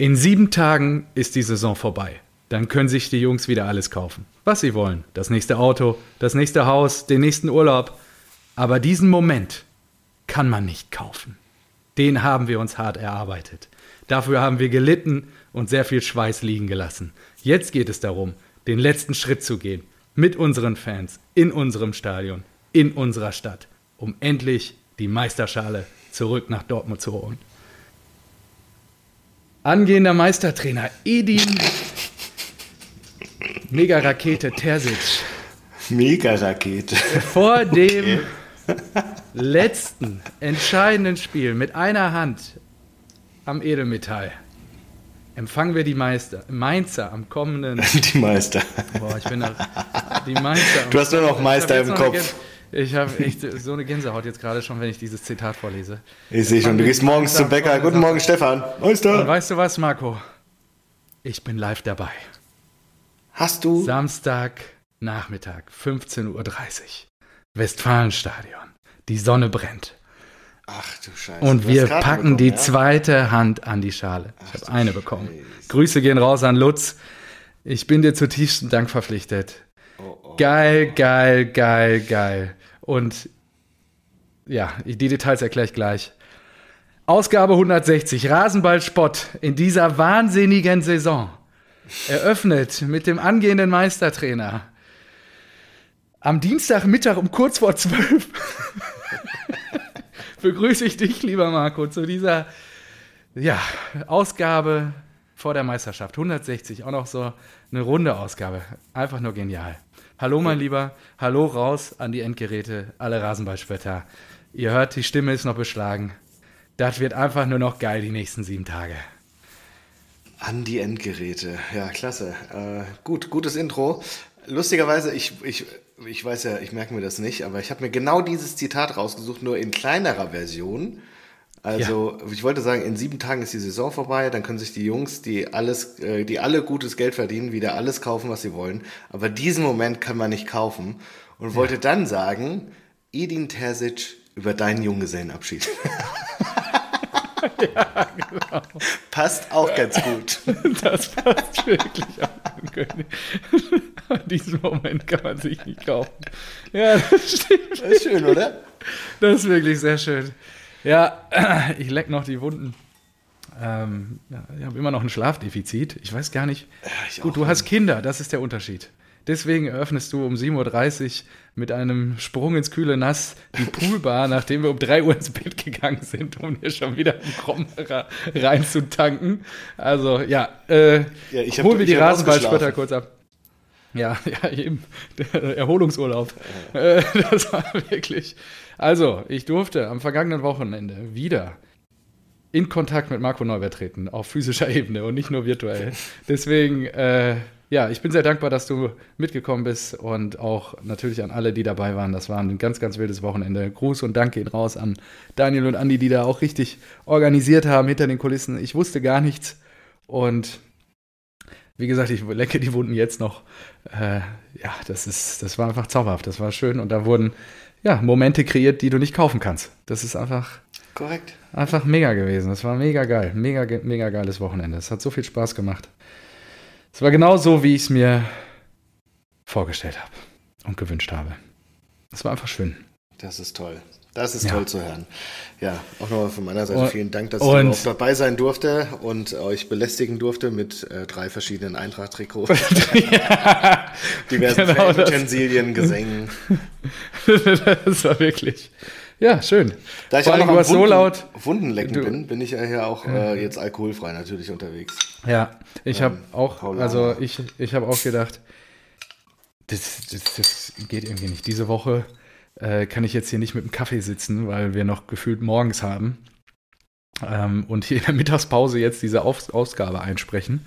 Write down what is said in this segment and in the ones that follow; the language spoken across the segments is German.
In sieben Tagen ist die Saison vorbei. Dann können sich die Jungs wieder alles kaufen, was sie wollen. Das nächste Auto, das nächste Haus, den nächsten Urlaub. Aber diesen Moment kann man nicht kaufen. Den haben wir uns hart erarbeitet. Dafür haben wir gelitten und sehr viel Schweiß liegen gelassen. Jetzt geht es darum, den letzten Schritt zu gehen. Mit unseren Fans, in unserem Stadion, in unserer Stadt, um endlich die Meisterschale zurück nach Dortmund zu holen. Angehender Meistertrainer Edin Mega-Rakete Terzic. Mega-Rakete. Vor dem letzten entscheidenden Spiel mit einer Hand am Edelmetall empfangen wir die Meister, Mainzer am kommenden. Die Meister. Boah, ich bin da, die Meister. Du hast nur noch Meister im Kopf. Ich habe echt so eine Gänsehaut jetzt gerade schon, wenn ich dieses Zitat vorlese. Ich sehe schon, du gehst morgens zum Bäcker. Guten Morgen, Stefan. Meister. Und weißt du was, Marco? Ich bin live dabei. Hast du? Samstag Nachmittag, 15.30 Uhr. Westfalenstadion. Die Sonne brennt. Ach du Scheiße. Und wir packen bekommen, die ja? zweite Hand an die Schale. Ich habe eine bekommen. Scheiße. Grüße gehen raus an Lutz. Ich bin dir zutiefst Dank verpflichtet. Oh, oh, geil, geil, geil, geil. Und ja, die Details erkläre ich gleich. Ausgabe 160, Rasenballspott in dieser wahnsinnigen Saison. Eröffnet mit dem angehenden Meistertrainer. Am Dienstagmittag um kurz vor zwölf begrüße ich dich, lieber Marco, zu dieser ja, Ausgabe vor der Meisterschaft. 160, auch noch so eine runde Ausgabe. Einfach nur genial. Hallo, mein Lieber. Hallo raus an die Endgeräte, alle Rasenballspötter. Ihr hört, die Stimme ist noch beschlagen. Das wird einfach nur noch geil die nächsten sieben Tage. An die Endgeräte. Ja, klasse. Äh, gut, gutes Intro. Lustigerweise, ich, ich, ich weiß ja, ich merke mir das nicht, aber ich habe mir genau dieses Zitat rausgesucht, nur in kleinerer Version. Also, ja. ich wollte sagen, in sieben Tagen ist die Saison vorbei, dann können sich die Jungs, die alles, äh, die alle gutes Geld verdienen, wieder alles kaufen, was sie wollen. Aber diesen Moment kann man nicht kaufen. Und ja. wollte dann sagen, Edin Terzic über deinen Junggesellenabschied. ja, genau. Passt auch ganz gut. Das passt wirklich auch. Diesen Moment kann man sich nicht kaufen. Ja, das stimmt. Das ist schön, oder? Das ist wirklich sehr schön. Ja, ich leck noch die Wunden. Ähm, ja, ich habe immer noch ein Schlafdefizit. Ich weiß gar nicht. Ja, Gut, du hast Kinder, das ist der Unterschied. Deswegen eröffnest du um 7.30 Uhr mit einem Sprung ins kühle Nass die Poolbar, nachdem wir um 3 Uhr ins Bett gegangen sind, um hier schon wieder einen Krommerer reinzutanken. Also, ja, äh, ja ich holen wir die Rasenballspötter kurz ab. Ja, ja, eben. Der Erholungsurlaub. Ja. Das war wirklich. Also, ich durfte am vergangenen Wochenende wieder in Kontakt mit Marco Neubert treten, auf physischer Ebene und nicht nur virtuell. Deswegen, äh, ja, ich bin sehr dankbar, dass du mitgekommen bist und auch natürlich an alle, die dabei waren. Das war ein ganz, ganz wildes Wochenende. Gruß und Dank gehen raus an Daniel und Andi, die da auch richtig organisiert haben hinter den Kulissen. Ich wusste gar nichts und wie gesagt, ich lecke die Wunden jetzt noch. Äh, ja, das ist, das war einfach zauberhaft. Das war schön und da wurden ja Momente kreiert, die du nicht kaufen kannst. Das ist einfach korrekt. Einfach mega gewesen. Das war mega geil, mega, mega geiles Wochenende. Es hat so viel Spaß gemacht. Es war genau so, wie ich es mir vorgestellt habe und gewünscht habe. Es war einfach schön. Das ist toll. Das ist ja. toll zu hören. Ja, auch nochmal von meiner Seite vielen Dank, dass ich auch dabei sein durfte und euch belästigen durfte mit äh, drei verschiedenen Eintracht-Trikots, ja, diversen genau Utensilien, Gesängen. das war wirklich, ja, schön. Da ich Vor auch noch Wunden, so laut Wundenlecken du, bin, bin ich ja hier auch äh, jetzt alkoholfrei natürlich unterwegs. Ja, ich ähm, habe auch, also ich, ich habe auch gedacht, das, das, das geht irgendwie nicht. Diese Woche äh, kann ich jetzt hier nicht mit dem Kaffee sitzen, weil wir noch gefühlt morgens haben. Ähm, und hier in der Mittagspause jetzt diese Auf Ausgabe einsprechen.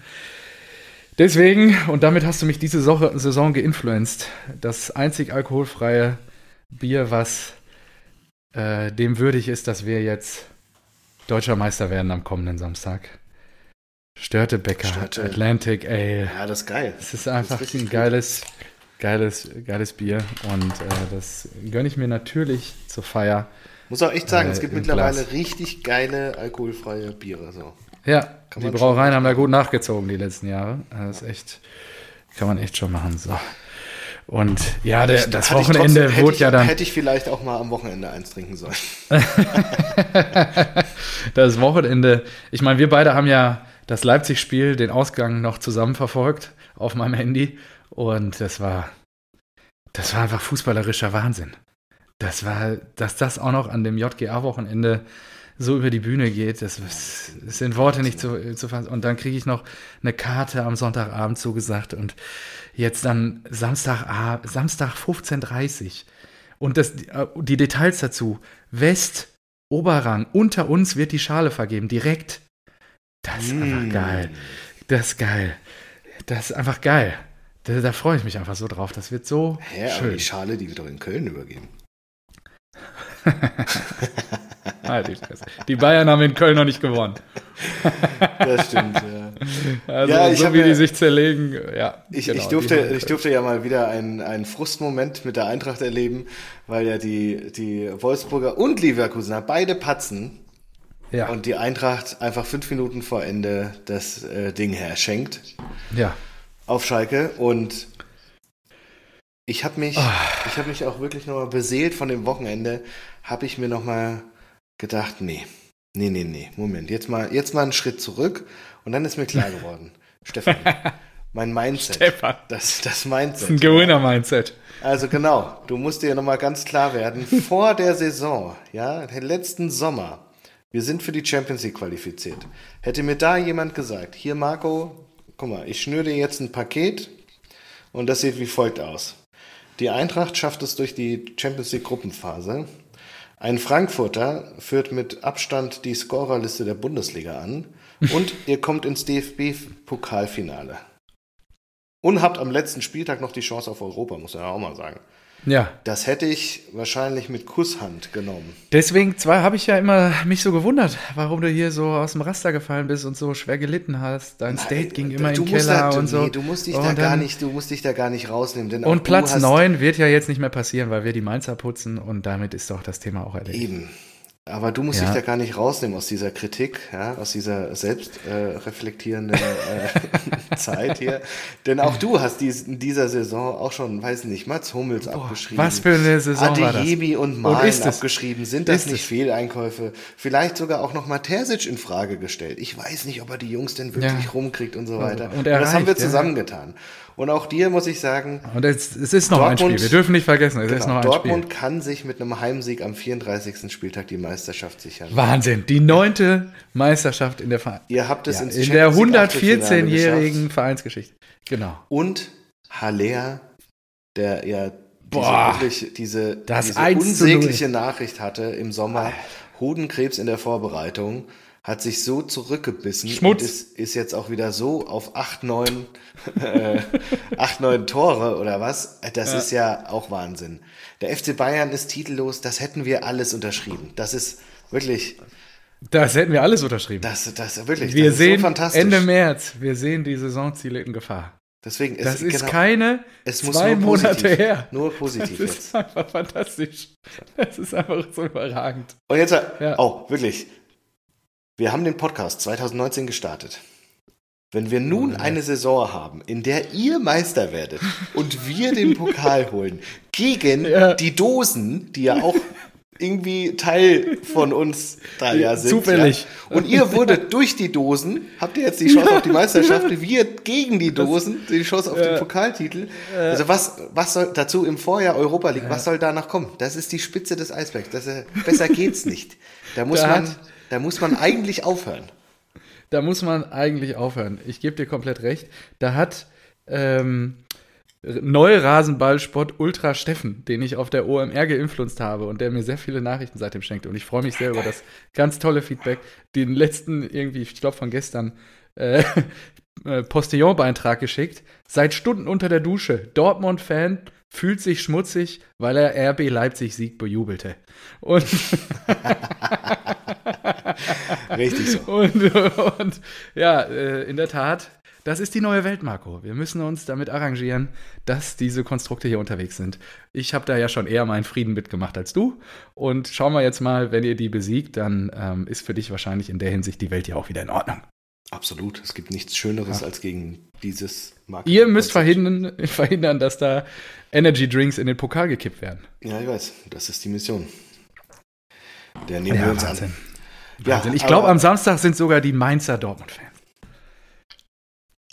Deswegen, und damit hast du mich diese Saison geinfluenced, das einzig alkoholfreie Bier, was äh, dem würdig ist, dass wir jetzt deutscher Meister werden am kommenden Samstag. Störtebecker, Störte. Atlantic Ale. Ja, das ist geil. Es ist einfach ist ein geiles, geiles, geiles Bier und äh, das gönne ich mir natürlich zur Feier. Muss auch echt sagen, äh, es gibt mittlerweile Glas. richtig geile alkoholfreie Biere. So. Ja, die Brauereien haben da gut nachgezogen die letzten Jahre. Das ist echt, kann man echt schon machen. So. Und ja, der, das Hatte ich Wochenende trotzdem- wurde hätte ja ich, dann. Hätte ich vielleicht auch mal am Wochenende eins trinken sollen. das Wochenende, ich meine, wir beide haben ja das Leipzig-Spiel, den Ausgang noch zusammen verfolgt auf meinem Handy. Und das war, das war einfach fußballerischer Wahnsinn. Das war, dass das auch noch an dem JGA-Wochenende so über die Bühne geht, das, ist- sind Worte nicht zu, zu fassen. Und dann kriege ich noch eine Karte am Sonntagabend zugesagt und jetzt dann Samstag, Samstag 15.30 Uhr. Und das, die Details dazu. West, Oberrang, unter uns wird die Schale vergeben, direkt. Das ist Mm. einfach geil. Das ist geil. Das ist einfach geil. Da, da freue ich mich einfach so drauf. Das wird so Hä, aber schön. die Schale, die wird doch in Köln übergeben. Halt die Fresse. Die Bayern haben in Köln noch nicht gewonnen. Das stimmt, ja. Also Ja, ich so wie ja- die sich zerlegen, ja. Ich, genau, ich, durfte, ich durfte ja mal wieder einen, einen Frustmoment mit der Eintracht erleben, weil ja die, die Wolfsburger und Leverkusener beide patzen ja, und die Eintracht einfach fünf Minuten vor Ende das äh, Ding herschenkt ja. Auf Schalke und ich habe mich, Ah. ich habe mich auch wirklich nochmal beseelt von dem Wochenende, habe ich mir nochmal gedacht, nee, nee, nee, nee, Moment, jetzt mal, jetzt mal einen Schritt zurück und dann ist mir klar geworden, Stefan, mein Mindset, Stefan. das, das Das ist ein Mindset, Gewinner-Mindset. also genau, du musst dir nochmal ganz klar werden, vor der Saison, ja, den letzten Sommer, wir sind für die Champions League qualifiziert. Hätte mir da jemand gesagt, hier Marco, guck mal, ich schnüre dir jetzt ein Paket und das sieht wie folgt aus. Die Eintracht schafft es durch die Champions League Gruppenphase. Ein Frankfurter führt mit Abstand die Scorerliste der Bundesliga an und ihr kommt ins DFB-Pokalfinale. Und habt am letzten Spieltag noch die Chance auf Europa, muss man ja auch mal sagen. Ja, Das hätte ich wahrscheinlich mit Kusshand genommen. deswegen zwar habe ich ja immer mich so gewundert, warum du hier so aus dem Raster gefallen bist und so schwer gelitten hast. Dein State ging immer in den Keller da, und so. Nee, du musst dich Und da gar dann- nicht, du musst dich da gar nicht rausnehmen. Und Platz hast 9 wird ja jetzt nicht mehr passieren, weil wir die Mainzer putzen und damit ist doch das Thema auch erledigt. Eben. Aber du musst Ja. dich da gar nicht rausnehmen aus dieser Kritik, ja, aus dieser selbst äh, äh, Zeit hier. Denn auch du hast dies, in dieser Saison auch schon, weiß nicht, Mats Hummels abgeschrieben. was für eine Saison war das? Adeyemi und Malen es? abgeschrieben. Sind das Ist nicht es? Fehleinkäufe? Vielleicht sogar auch noch mal Terzic in Frage gestellt. Ich weiß nicht, ob er die Jungs denn wirklich Ja. rumkriegt und so weiter. Und Und das haben wir zusammengetan. Und auch dir muss ich sagen, Und es, es ist noch ein Dortmund- Spiel. Wir dürfen nicht vergessen, es ist Genau, noch ein Dortmund Spiel. kann sich mit einem Heimsieg am 34. Spieltag die Meisterschaft sichern. Wahnsinn. Die neunte Meisterschaft in der, Ver Ihr habt es ja, ins in der Champions League Achtelfinale 114-jährigen geschafft. Vereinsgeschichte. Genau. Und Haller, der ja Boah, wirklich diese, das diese 1 zu 0. unsägliche Nachricht hatte im Sommer, Hodenkrebs in der Vorbereitung, hat sich so zurückgebissen Schmutz. und ist, ist jetzt auch wieder so auf 8, 9, äh, 8, 9 Tore oder was. Das ist ja auch Wahnsinn. Der FC Bayern ist titellos, das hätten wir alles unterschrieben. Das ist wirklich, Das hätten wir alles unterschrieben. das, das wirklich, wir das sehen so. Ende März, wir sehen die Saisonziele in Gefahr. Deswegen Das ist genau, keine es muss zwei nur Monate positiv, her. Nur Das positiv jetzt. ist einfach fantastisch. Das ist einfach so überragend. Und jetzt, Ja. oh, wirklich. Wir haben den Podcast 2019 gestartet. Wenn wir nun eine Saison haben, in der ihr Meister werdet und wir den Pokal holen, gegen Ja. die Dosen, die ja auch irgendwie Teil von uns da ja sind. Zufällig. Ja. Und ihr wurdet durch die Dosen, habt ihr jetzt die Chance auf die Meisterschaft, wir gegen die Dosen, die Chance auf den Pokaltitel. Also was, was soll dazu im Vorjahr Europa League, was soll danach kommen? Das ist die Spitze des Eisbergs. Das, äh, besser geht's nicht. Da muss Da man, hat- da muss man eigentlich aufhören. Da muss man eigentlich aufhören. Ich gebe dir komplett recht. Da hat ähm, Neurasenballsport Ultra Steffen, den ich auf der OMR geinfluenced habe und der mir sehr viele Nachrichten seitdem schenkt. Und ich freue mich sehr über das ganz tolle Feedback. Den letzten, irgendwie, ich glaube von gestern, äh, äh, Postillon-Beitrag geschickt. Seit Stunden unter der Dusche. Dortmund-Fan fühlt sich schmutzig, weil er RB Leipzig-Sieg bejubelte. Und Richtig so. Und, und ja, äh, in der Tat, das ist die neue Welt, Marco. Wir müssen uns damit arrangieren, dass diese Konstrukte hier unterwegs sind. Ich habe da ja schon eher meinen Frieden mitgemacht als du. Und schauen wir jetzt mal, wenn ihr die besiegt, dann ähm, ist für dich wahrscheinlich in der Hinsicht die Welt ja auch wieder in Ordnung. Absolut. Es gibt nichts Schöneres ja. als gegen dieses Marketing. Ihr müsst verhindern, verhindern, dass da Energy Drinks in den Pokal gekippt werden. Ja, ich weiß. Das ist die Mission. Der nehmen ja, wir uns Wahnsinn. an. Ja, Wahnsinn. Ich glaube, am Samstag sind sogar die Mainzer Dortmund-Fans.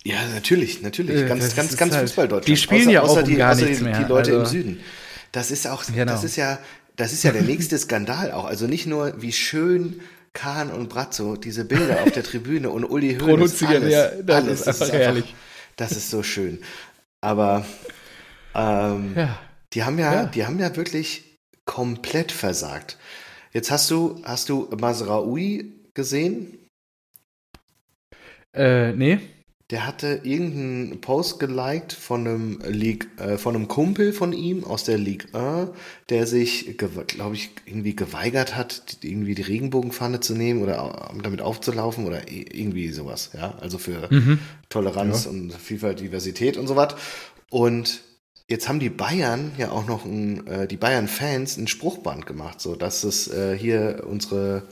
Ja, natürlich, natürlich. Äh, ganz, ganz, ganz halt, Fußball-Deutschland. Die spielen außer, ja auch um die, gar nichts die, mehr. Die Leute also, im Süden. Das ist auch, genau. das ist ja, das ist ja der nächste Skandal auch. Also nicht nur, wie schön Kahn und Brazzo diese Bilder auf der Tribüne und Uli Hoeneß, alles, ja, das alles, ist einfach ist einfach, Das ist so schön. Aber ähm, ja. die haben ja, ja, die haben ja wirklich komplett versagt. Jetzt hast du, hast du Masraoui gesehen? Äh, nee der hatte irgendeinen Post geliked von einem League, äh, von einem Kumpel von ihm aus der Ligue 1, der sich, glaube ich, irgendwie geweigert hat, irgendwie die Regenbogenfahne zu nehmen oder damit aufzulaufen oder irgendwie sowas, ja, also für mhm. Toleranz ja. und Vielfalt, Diversität und so was. Und jetzt haben die Bayern ja auch noch ein, äh, die Bayern-Fans ein Spruchband gemacht, so dass es äh, hier unsere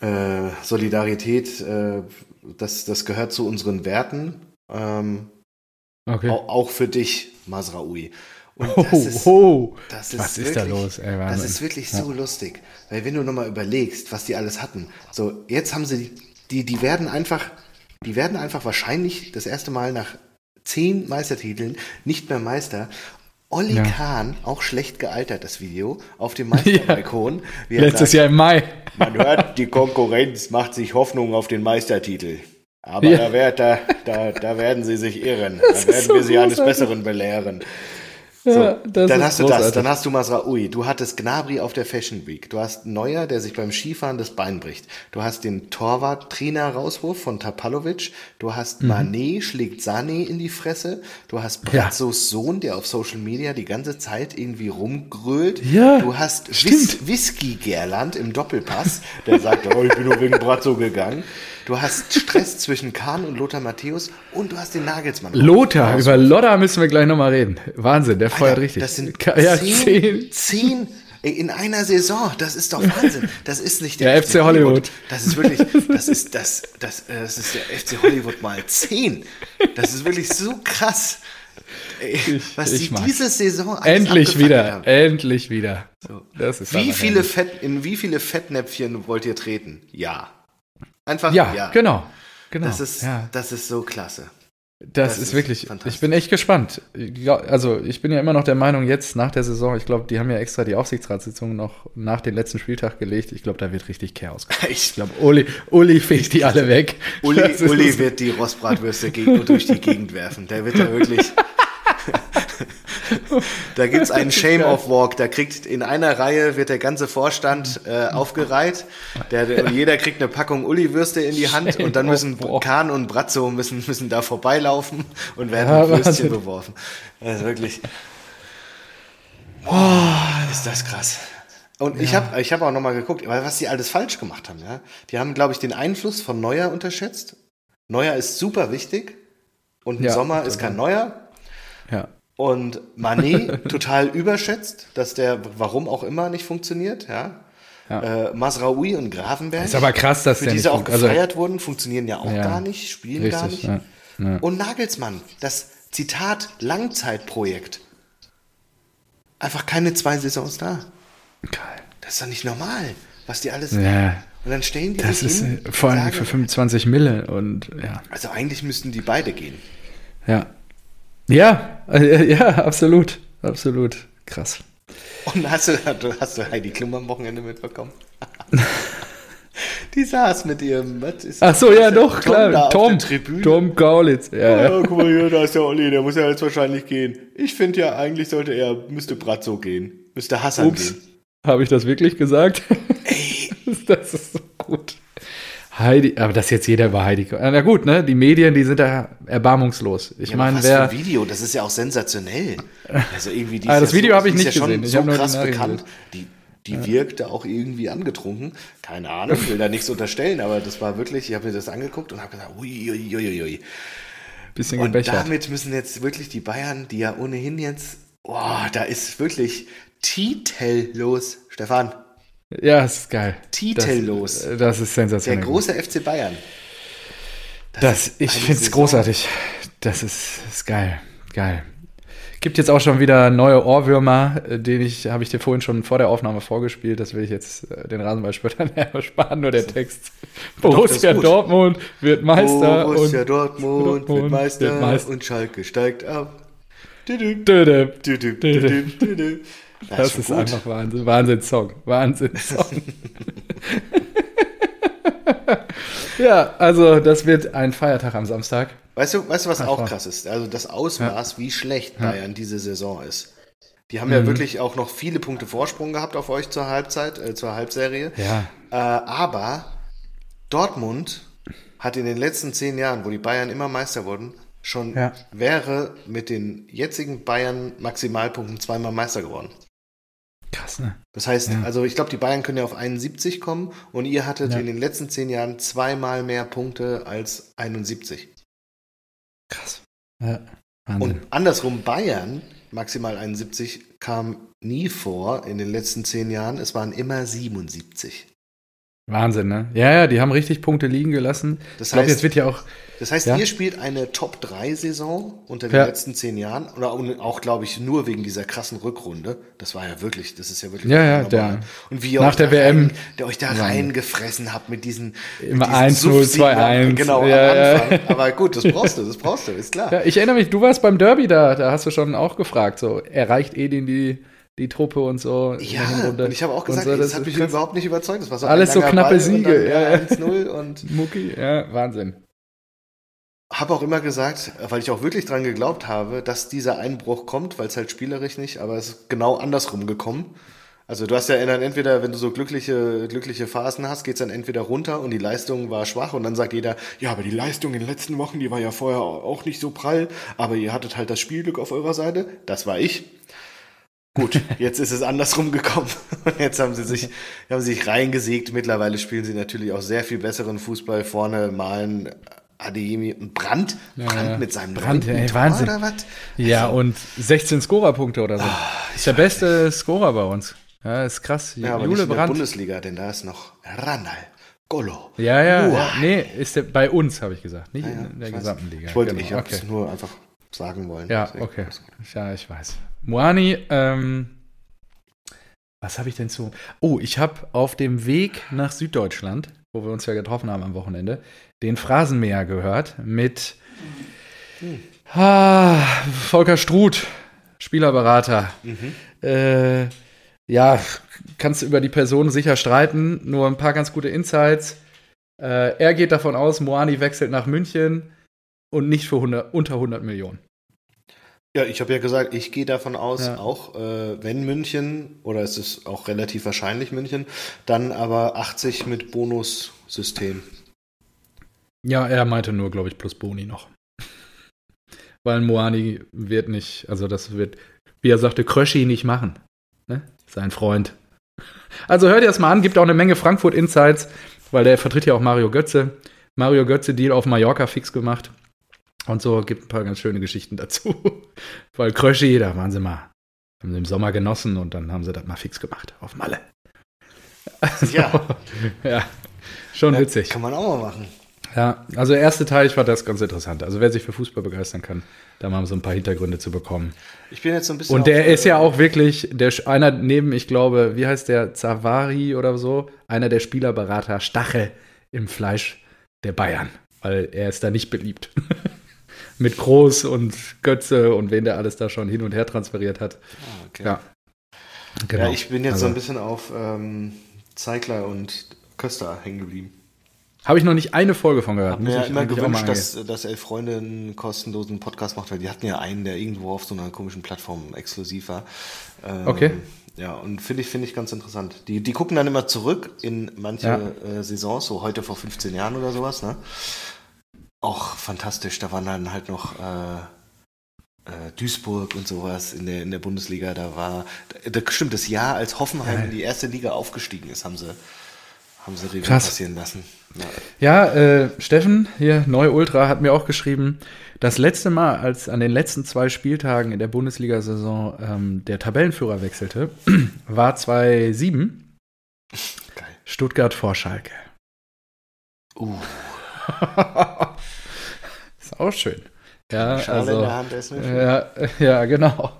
äh, Solidarität äh, das, das gehört zu unseren Werten. Ähm, okay. auch, auch, für dich, Masraoui. Und das oh, ist, oh. Das ist was wirklich, ist da los? Ey, das ist wirklich so lustig. Weil wenn du nochmal überlegst, was die alles hatten. So, jetzt haben sie, die, die werden einfach, die werden einfach wahrscheinlich das erste Mal nach zehn Meistertiteln nicht mehr Meister. Olli ja. Kahn, auch schlecht gealtert, das Video, auf dem Meisterbalkon. Ja. Letztes sagt, Jahr im Mai. Man hört, die Konkurrenz macht sich Hoffnung auf den Meistertitel. Aber ja. da, da, da, da, werden sie sich irren. Das da werden so wir sie eines Besseren belehren. So, ja, dann hast du das, dann hast du Masraoui, du hattest Gnabry auf der Fashion Week, du hast Neuer, der sich beim Skifahren das Bein bricht, du hast den Torwart-Trainer-Rauswurf von Tapalovic, du hast mhm. Manet schlägt Sané in die Fresse, du hast Brazzos ja. Sohn, der auf Social Media die ganze Zeit irgendwie rumgrölt, ja, du hast Whis Whisky Gerland im Doppelpass, der sagt, oh, ich bin nur wegen Brazzo gegangen. Du hast Stress zwischen Kahn und Lothar Matthäus und du hast den Nagelsmann. Lothar, über Lothar müssen wir gleich nochmal reden. Wahnsinn, der feuert richtig. Das sind ja, zehn, zehn in einer Saison. Das ist doch Wahnsinn. Das ist nicht der, der FC, Hollywood. Hollywood. Das ist wirklich, das ist das, das, äh, das ist der FC Hollywood mal zehn. Das ist wirklich so krass. Ey, was ich, die diese Saison endlich wieder, haben. endlich wieder. So. wie viele Fett, in wie viele Fettnäpfchen wollt ihr treten? Ja. Einfach ja, ja. genau. genau. Das ist, ja. das ist so klasse. Das, das ist, ist wirklich, ich bin echt gespannt. Also, ich bin ja immer noch der Meinung, jetzt nach der Saison, ich glaube, die haben ja extra die Aufsichtsratssitzung noch nach dem letzten Spieltag gelegt. Ich glaube, da wird richtig Chaos. Ich glaube, Uli, Uli fegt die alle weg. Uli, Uli wird die Rostbratwürste durch die Gegend werfen. Der wird da wirklich. da gibt es einen Shame-of-Walk. Da kriegt in einer Reihe wird der ganze Vorstand äh, aufgereiht. Der, der, jeder kriegt eine Packung Uli-Würste in die Hand und dann müssen Kahn und Brazzo müssen, müssen da vorbeilaufen und werden ja, mit Würstchen beworfen. Also wirklich. Boah, ist das krass. Und ja. ich habe ich hab auch nochmal geguckt, was die alles falsch gemacht haben. Ja? Die haben, glaube ich, den Einfluss von Neuer unterschätzt. Neuer ist super wichtig und ein ja, Sommer ist kein Neuer. Ja. Und Manet total überschätzt, dass der, warum auch immer, nicht funktioniert. Ja. ja. Äh, Masraoui und Gravenberg, ist aber krass, dass für die sie auch also gefeiert also, wurden, funktionieren ja auch ja, gar nicht, spielen richtig, gar nicht. Ja. Und Nagelsmann, das Zitat Langzeitprojekt. Einfach keine zwei Saisons da. Geil. Das ist doch nicht normal, was die alles. Ja. Und dann stellen die Das ist hin vor allem für 25 Mille und ja. Also eigentlich müssten die beide gehen. Ja. Ja, äh, ja, absolut. Absolut. Krass. Und hast du, hast du Heidi Klum am Wochenende mitbekommen? Die saß mit ihrem. Was ist Ach so, ja, doch, Tom klar. Tom. Tom Gaulitz. Ja, ja. ja, guck mal hier, da ist der Olli, der muss ja jetzt wahrscheinlich gehen. Ich finde ja, eigentlich sollte er, müsste Brazzo gehen. Müsste Hassan Ups. gehen. Habe ich das wirklich gesagt? Ey. das ist so gut. Heidi, aber das jetzt jeder über Heidi. Na gut, ne? Die Medien, die sind da erbarmungslos. Ich ja, meine, wer. Für Video, das ist ja auch sensationell. Also irgendwie die ah, das Video so, habe ich nicht ja gesehen. Ich so krass bekannt. Die, die ja. wirkte auch irgendwie angetrunken. Keine Ahnung, ich will da nichts unterstellen, aber das war wirklich, ich habe mir das angeguckt und habe gesagt, uiuiuiui. Ui, ui. Bisschen und gebechert. damit müssen jetzt wirklich die Bayern, die ja ohnehin jetzt, boah, da ist wirklich titellos, Stefan. Ja, es ist geil. Titellos. Das, das, ist sensationell. Der große FC Bayern. Das, ich finde es großartig. Das ist, ist geil. Geil. Gibt jetzt auch schon wieder neue Ohrwürmer, äh, den ich, habe ich dir vorhin schon vor der Aufnahme vorgespielt. Das will ich jetzt äh, den Rasenballspöttern ersparen, nur der Text. Borussia Dortmund wird Meister. Borussia und Dortmund, Dortmund wird, Meister wird Meister und Schalke steigt ab. Das, das ist, einfach Wahnsinn. Wahnsinn-Song. Wahnsinn-Song. ja, also das wird ein Feiertag am Samstag. Weißt du, weißt du, was auch krass ist? Also das Ausmaß, ja. wie schlecht Bayern diese Saison ist. Die haben mhm. ja wirklich auch noch viele Punkte Vorsprung gehabt auf euch zur Halbzeit, äh, zur Halbserie. Ja. Äh, aber Dortmund hat in den letzten zehn Jahren, wo die Bayern immer Meister wurden, schon ja. wäre mit den jetzigen Bayern Maximalpunkten zweimal Meister geworden. Krass, ne? Das heißt, ja. also ich glaube, die Bayern können ja auf 71 kommen und ihr hattet ja. in den letzten zehn Jahren zweimal mehr Punkte als 71. Krass. Ja, Und andersrum, Bayern, maximal 71, kam nie vor in den letzten zehn Jahren. Es waren immer 77. Wahnsinn, ne? Ja, ja, die haben richtig Punkte liegen gelassen. Das ich glaube, jetzt wird ja auch das heißt, ja? ihr spielt eine Top-3-Saison unter den ja. letzten zehn Jahren. Oder auch, glaube ich, nur wegen dieser krassen Rückrunde. Das war ja wirklich, das ist ja wirklich. Ja, ja, der, Und wie ihr nach der WM. Rein, der euch da reingefressen habt mit diesen. Immer 1, 0, 2, 1. Genau, ja, am Anfang. Aber gut, das brauchst du, das brauchst du, ist klar. Ja, ich erinnere mich, du warst beim Derby da, da hast du schon auch gefragt, so, erreicht Edin die die Truppe und so. Ja, und ich habe auch gesagt, so, das, das hat mich überhaupt nicht überzeugt. Das war so alles so knappe Ball Siege. Ja, 1-0 und Mucki, ja, Wahnsinn habe auch immer gesagt, weil ich auch wirklich dran geglaubt habe, dass dieser Einbruch kommt, weil es halt spielerisch nicht, aber es ist genau andersrum gekommen. Also du hast ja dann entweder, wenn du so glückliche, glückliche Phasen hast, geht's dann entweder runter und die Leistung war schwach und dann sagt jeder, ja, aber die Leistung in den letzten Wochen, die war ja vorher auch nicht so prall, aber ihr hattet halt das Spielglück auf eurer Seite. Das war ich. Gut, jetzt ist es andersrum gekommen. Jetzt haben sie sich, haben sich reingesägt. Mittlerweile spielen sie natürlich auch sehr viel besseren Fußball vorne, malen Adeyemi und Brandt. Brandt ja, mit seinem Brandt, ey, Tor Wahnsinn. oder was? Ja, also, und 16 Scorerpunkte oder so. Oh, ist der beste weiß. Scorer bei uns. Ja, ist krass. Ja, aber Jule nicht in der Bundesliga, denn da ist noch Randall. Golo. Ja, ja, ja. Nee, ist der, bei uns, habe ich gesagt, nicht ja, ja, in der gesamten weiß. Liga. Ich wollte, genau. ich okay. nur einfach sagen wollen. Ja, okay. Ja, ich weiß. Moani, ähm, was habe ich denn zu? Oh, ich habe auf dem Weg nach Süddeutschland, wo wir uns ja getroffen haben am Wochenende, den Phrasenmäher gehört mit ah, Volker Struth, Spielerberater. Mhm. Äh, ja, kannst du über die Person sicher streiten, nur ein paar ganz gute Insights. Äh, er geht davon aus, Moani wechselt nach München und nicht für 100, unter 100 Millionen. Ja, ich habe ja gesagt, ich gehe davon aus, ja. auch äh, wenn München, oder es ist auch relativ wahrscheinlich München, dann aber 80 mit Bonussystem. Ja, er meinte nur, glaube ich, plus Boni noch. Weil Moani wird nicht, also das wird, wie er sagte, Kröschi nicht machen. Ne? Sein Freund. Also hört ihr das mal an, gibt auch eine Menge Frankfurt Insights, weil der vertritt ja auch Mario Götze. Mario Götze Deal auf Mallorca fix gemacht. Und so gibt ein paar ganz schöne Geschichten dazu. weil Kröschi, da waren sie mal, haben sie im Sommer genossen und dann haben sie das mal fix gemacht auf Malle. Also, ja. ja, schon ja, witzig. Kann man auch mal machen. Ja, also der erste Teil, ich fand das ganz interessant. Also wer sich für Fußball begeistern kann, da mal so ein paar Hintergründe zu bekommen. Ich bin jetzt so ein bisschen. Und der ist ja auch wirklich, der einer neben, ich glaube, wie heißt der, Zavari oder so, einer der Spielerberater Stachel im Fleisch der Bayern, weil er ist da nicht beliebt. Mit Groß und Götze und wen der alles da schon hin und her transferiert hat. Ah, okay. Ja. Genau. Ja, ich bin jetzt also. so ein bisschen auf ähm, Zeigler und Köster hängen geblieben. Habe ich noch nicht eine Folge von gehört. Hab mir ja immer gewünscht, dass, dass Elf Freunde einen kostenlosen Podcast macht, weil die hatten ja einen, der irgendwo auf so einer komischen Plattform exklusiv war. Ähm, okay. Ja, und finde ich, finde ich ganz interessant. Die, die gucken dann immer zurück in manche ja. äh, Saisons, so heute vor 15 Jahren oder sowas, ne? Auch fantastisch. Da waren dann halt noch äh, äh, Duisburg und sowas in der, in der Bundesliga. Da war, da, stimmt, das Jahr, als Hoffenheim ja. in die erste Liga aufgestiegen ist, haben sie haben sie Revue passieren lassen. Ja, ja äh, Steffen, hier, Neu Ultra, hat mir auch geschrieben, das letzte Mal, als an den letzten zwei Spieltagen in der Bundesliga-Saison ähm, der Tabellenführer wechselte, war 2-7. Stuttgart vor Schalke. Uh. Auch schön. Ja, Schale also, in der Hand essen. ja, ja, genau.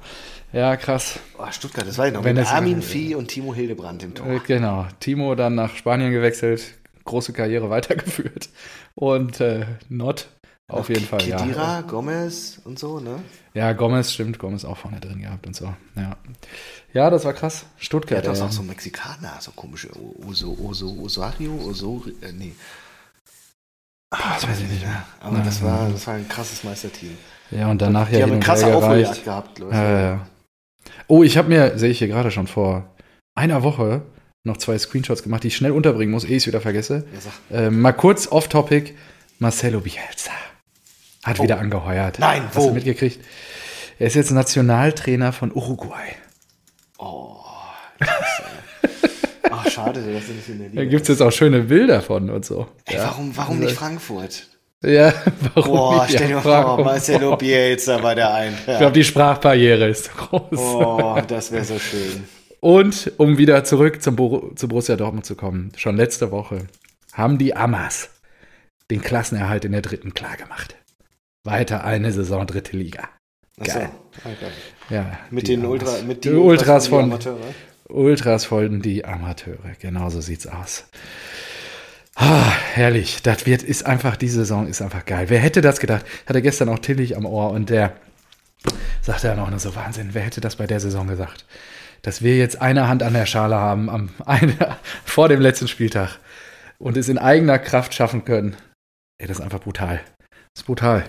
Ja, krass. Oh, Stuttgart, das war ich noch. Wenn mit das- Armin Vieh und Timo Hildebrand im Tor. Äh, Genau. Timo dann nach Spanien gewechselt, große Karriere weitergeführt. Und äh, Not auf jeden Fall, ja. Kedira, Gomez und so, ne? Ja, Gomez, stimmt, Gomez auch vorne drin gehabt und so. Ja, ja das war krass. Stuttgart. hat doch ey. auch so Mexikaner, so komische Oso, Oso, Osario, Oso, äh, nee. Ah, das weiß ich nicht mehr. Aber das war, das war ein krasses Meisterteam. Ja, und danach Die ja haben hin eine krasse Aufholjagd gehabt, Leute. Ja, ja. Oh, ich habe mir, sehe ich hier gerade schon vor einer Woche noch zwei Screenshots gemacht, die ich schnell unterbringen muss, ehe ich es wieder vergesse. Ja. Äh, mal kurz off-topic. Marcelo Bielsa hat Oh. wieder angeheuert. Nein, Hast wo? du mitgekriegt? Er ist jetzt Nationaltrainer von Uruguay. Oh, krass. Ach, schade, dass er nicht in der Liga Da gibt es jetzt auch schöne Bilder von und so. Ey, ja. warum, warum nicht Frankfurt? Ja, warum Boah, nicht? stell dir Ja, mal vor? Marcelo Bielsa war der ein. Ich glaube, die Sprachbarriere ist groß. Oh, das wäre so schön. Und um wieder zurück zum Bor zu Borussia Dortmund zu kommen, schon letzte Woche haben die Amas den Klassenerhalt in der dritten klargemacht. Weiter eine Saison dritte Liga. Geil. okay. Ja, Mit den. Ultra, mit die Ultras die von. Ultras folgen die Amateure. Genau so sieht's aus. Ah, herrlich. Das wird, ist einfach, die Saison ist einfach geil. Wer hätte das gedacht? Hatte gestern auch Tillich am Ohr und der sagte dann auch nur so Wahnsinn. Wer hätte das bei der Saison gesagt? Dass wir jetzt eine Hand an der Schale haben am, eine, vor dem letzten Spieltag und es in eigener Kraft schaffen können. Ey, das ist einfach brutal. Das ist brutal.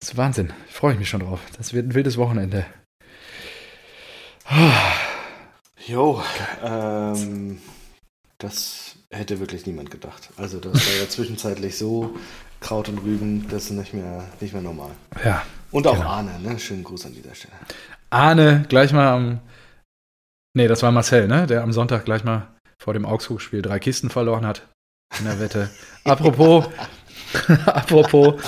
Das ist Wahnsinn. Ich freue mich schon drauf. Das wird ein wildes Wochenende. Jo, ähm, das hätte wirklich niemand gedacht. Also das war ja zwischenzeitlich so Kraut und Rüben, das ist nicht mehr, nicht mehr normal. Ja. Und auch Genau. Arne, ne? Schönen Gruß an dieser Stelle. Arne gleich mal am. Nee, das war Marcel, ne? Der am Sonntag gleich mal vor dem Augsburg-Spiel drei Kisten verloren hat in der Wette. Apropos, apropos,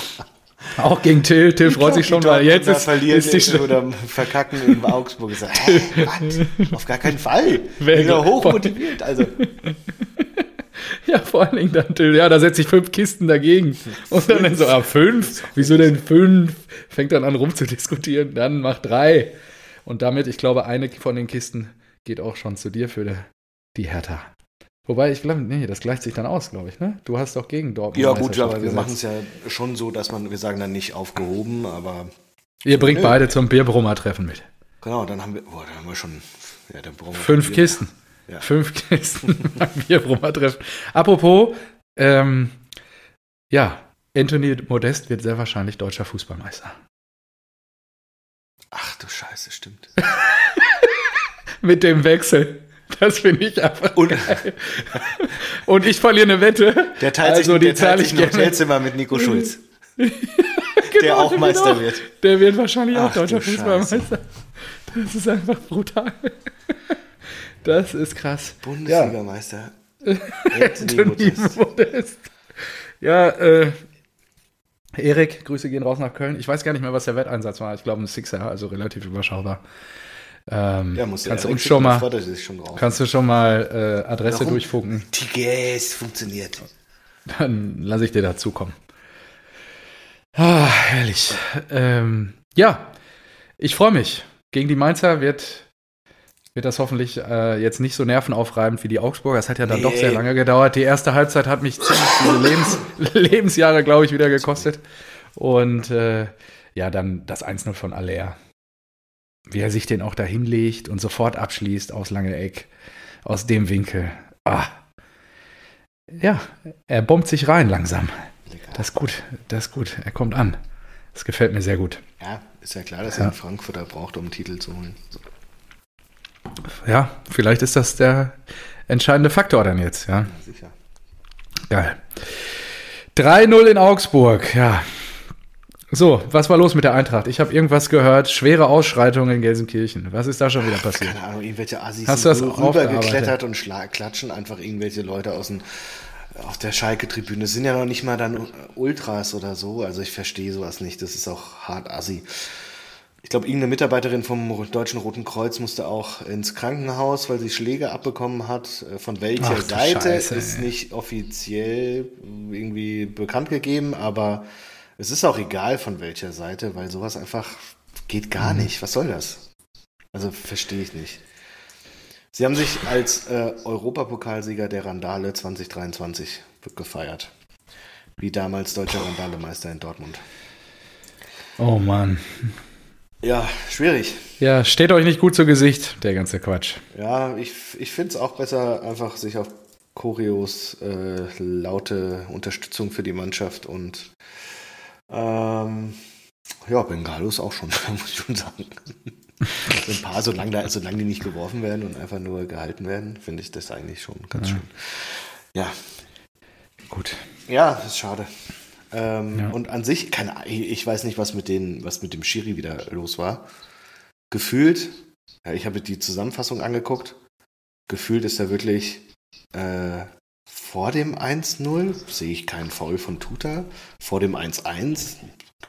auch gegen Till. Till freut sich schon, weil jetzt ist, verlieren ist die Sch- oder verkacken in Augsburg. Ich sag, hä, was? Auf gar keinen Fall. Wer glaubt- hochmotiviert. Also, Ja, vor allen Dingen dann Till. Ja, da setze ich fünf Kisten dagegen. Und dann, dann so, ah, fünf? Wieso denn fünf? Fängt dann an rumzudiskutieren. Dann mach drei. Und damit, ich glaube, eine von den Kisten geht auch schon zu dir für die Hertha. Wobei, ich glaube, nee, das gleicht sich dann aus, glaube ich, ne? Du hast doch gegen Dortmund. ja gut, aber wir machen es ja schon so, dass man, wir sagen dann nicht aufgehoben, aber Ihr bringt Nö. beide zum Bierbrummer-Treffen mit. genau, dann haben wir, boah, dann haben wir schon, ja, dann brauchen wir Fünf Bier. Kisten. Ja. Fünf Kisten beim Bierbrummer-Treffen. Apropos, ähm, ja, Anthony Modest wird sehr wahrscheinlich deutscher Fußballmeister. Ach du Scheiße, stimmt. Mit dem Wechsel. Das finde ich einfach Und-. Und ich verliere eine Wette. Der teilt also sich, die der teilt ich sich ein gerne. Hotelzimmer mit Nico Schulz, der Genau, auch der Meister auch- wird. Der wird wahrscheinlich auch Ach deutscher du Scheiße. Fußballmeister. Das ist einfach brutal. Das ist krass. Bundesligameister. Anthony Anthony. Modest. Ja, äh, Erik, Grüße gehen raus nach Köln. Ich weiß gar nicht mehr, was der Wetteinsatz war. Ich glaube, ein Sixer, also relativ überschaubar. Ähm, Ja, kannst du uns schon mal, kannst du schon mal äh, Adresse Warum? durchfunken? TGS funktioniert. Dann lasse ich dir dazukommen. Ah, herrlich. Ähm, ja, ich freue mich. Gegen die Mainzer wird, wird das hoffentlich äh, jetzt nicht so nervenaufreibend wie die Augsburger. Es hat ja dann Nee. doch sehr lange gedauert. Die erste Halbzeit hat mich ziemlich viele Lebens Lebensjahre, glaube ich, wieder gekostet. Und äh, ja, dann das 1-0 von Aller. Wie er sich den auch da hinlegt und sofort abschließt aus lange Eck, aus dem Winkel. Ah. Ja, er bombt sich rein langsam. Lecker. Das ist gut, das ist gut. Er kommt an. Das gefällt mir sehr gut. ja, ist ja klar, dass Ja. er einen Frankfurter braucht, um einen Titel zu holen. Ja, vielleicht ist das der entscheidende Faktor dann jetzt, ja. Ja, sicher. Geil. 3-0 in Augsburg, ja. So, was war los mit der Eintracht? Ich habe irgendwas gehört, schwere Ausschreitungen in Gelsenkirchen. Was ist da schon wieder passiert? Keine Ahnung, irgendwelche Assis Hast du das rübergeklettert und klatschen einfach irgendwelche Leute aus dem, auf der Schalke-Tribüne. Es sind ja noch nicht mal dann Ultras oder so. Also ich verstehe sowas nicht. Das ist auch hart assi. Ich glaube, irgendeine Mitarbeiterin vom Deutschen Roten Kreuz musste auch ins Krankenhaus, weil sie Schläge abbekommen hat. Äh, Von welcher Ach Seite Scheiße, ist nicht offiziell irgendwie bekannt gegeben, aber Es ist auch egal von welcher Seite, weil sowas einfach geht gar Mhm. nicht. Was soll das? Also verstehe ich nicht. Sie haben sich als äh, Europapokalsieger der Randale 2023 gefeiert. Wie damals deutscher Randalemeister in Dortmund. Oh Mann. Ja, schwierig. Ja, steht euch nicht gut zu Gesicht, der ganze Quatsch. Ja, ich, ich finde es auch besser, einfach sich auf Choreos äh, laute Unterstützung für die Mannschaft und ähm, ja, Bengalos auch schon, muss ich schon sagen. so ein paar, solange, da, solange die nicht geworfen werden und einfach nur gehalten werden, finde ich das eigentlich schon ganz schön. Ja, Gut. ja, ist schade. Ähm, Ja. Und an sich, keine, ich weiß nicht, was mit, den, was mit dem Schiri wieder los war. Gefühlt, ja, ich habe die Zusammenfassung angeguckt, gefühlt ist er wirklich äh, vor dem 1-0, sehe ich keinen Foul von Tuta. Vor dem 1-1,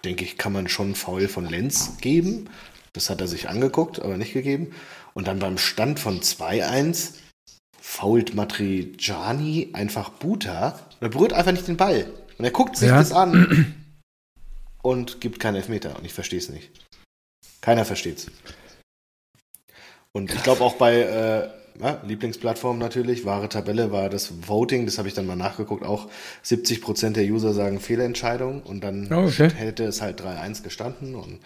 denke ich, kann man schon Foul von Lenz geben. Das hat er sich angeguckt, aber nicht gegeben. Und dann beim Stand von 2-1 fault Matriciani einfach Buta und er berührt einfach nicht den Ball. Und er guckt sich Ja. das an und gibt keinen Elfmeter. Und ich verstehe es nicht. Keiner versteht's. Und ich glaube auch bei äh, ja, Lieblingsplattform natürlich, wahre Tabelle war das Voting, das habe ich dann mal nachgeguckt, auch 70% der User sagen Fehlentscheidung und dann Oh, okay. hätte es halt 3-1 gestanden und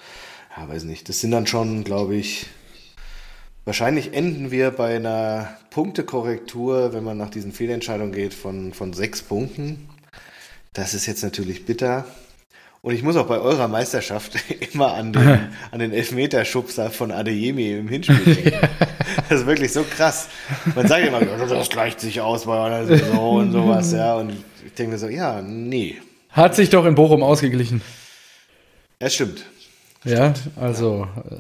ja, weiß nicht, das sind dann schon, glaube ich, wahrscheinlich enden wir bei einer Punktekorrektur, wenn man nach diesen Fehlentscheidungen geht, von, von sechs Punkten. Das ist jetzt natürlich bitter. Und ich muss auch bei eurer Meisterschaft immer an den, an den Elfmeterschubser von Adeyemi im Hinspiel denken. Das ist wirklich so krass. Man sagt immer, ja, das gleicht sich aus bei einer Saison und sowas, ja. Und ich denke mir so, ja, nee. Hat sich doch in Bochum ausgeglichen. Es stimmt. Ja, also äh,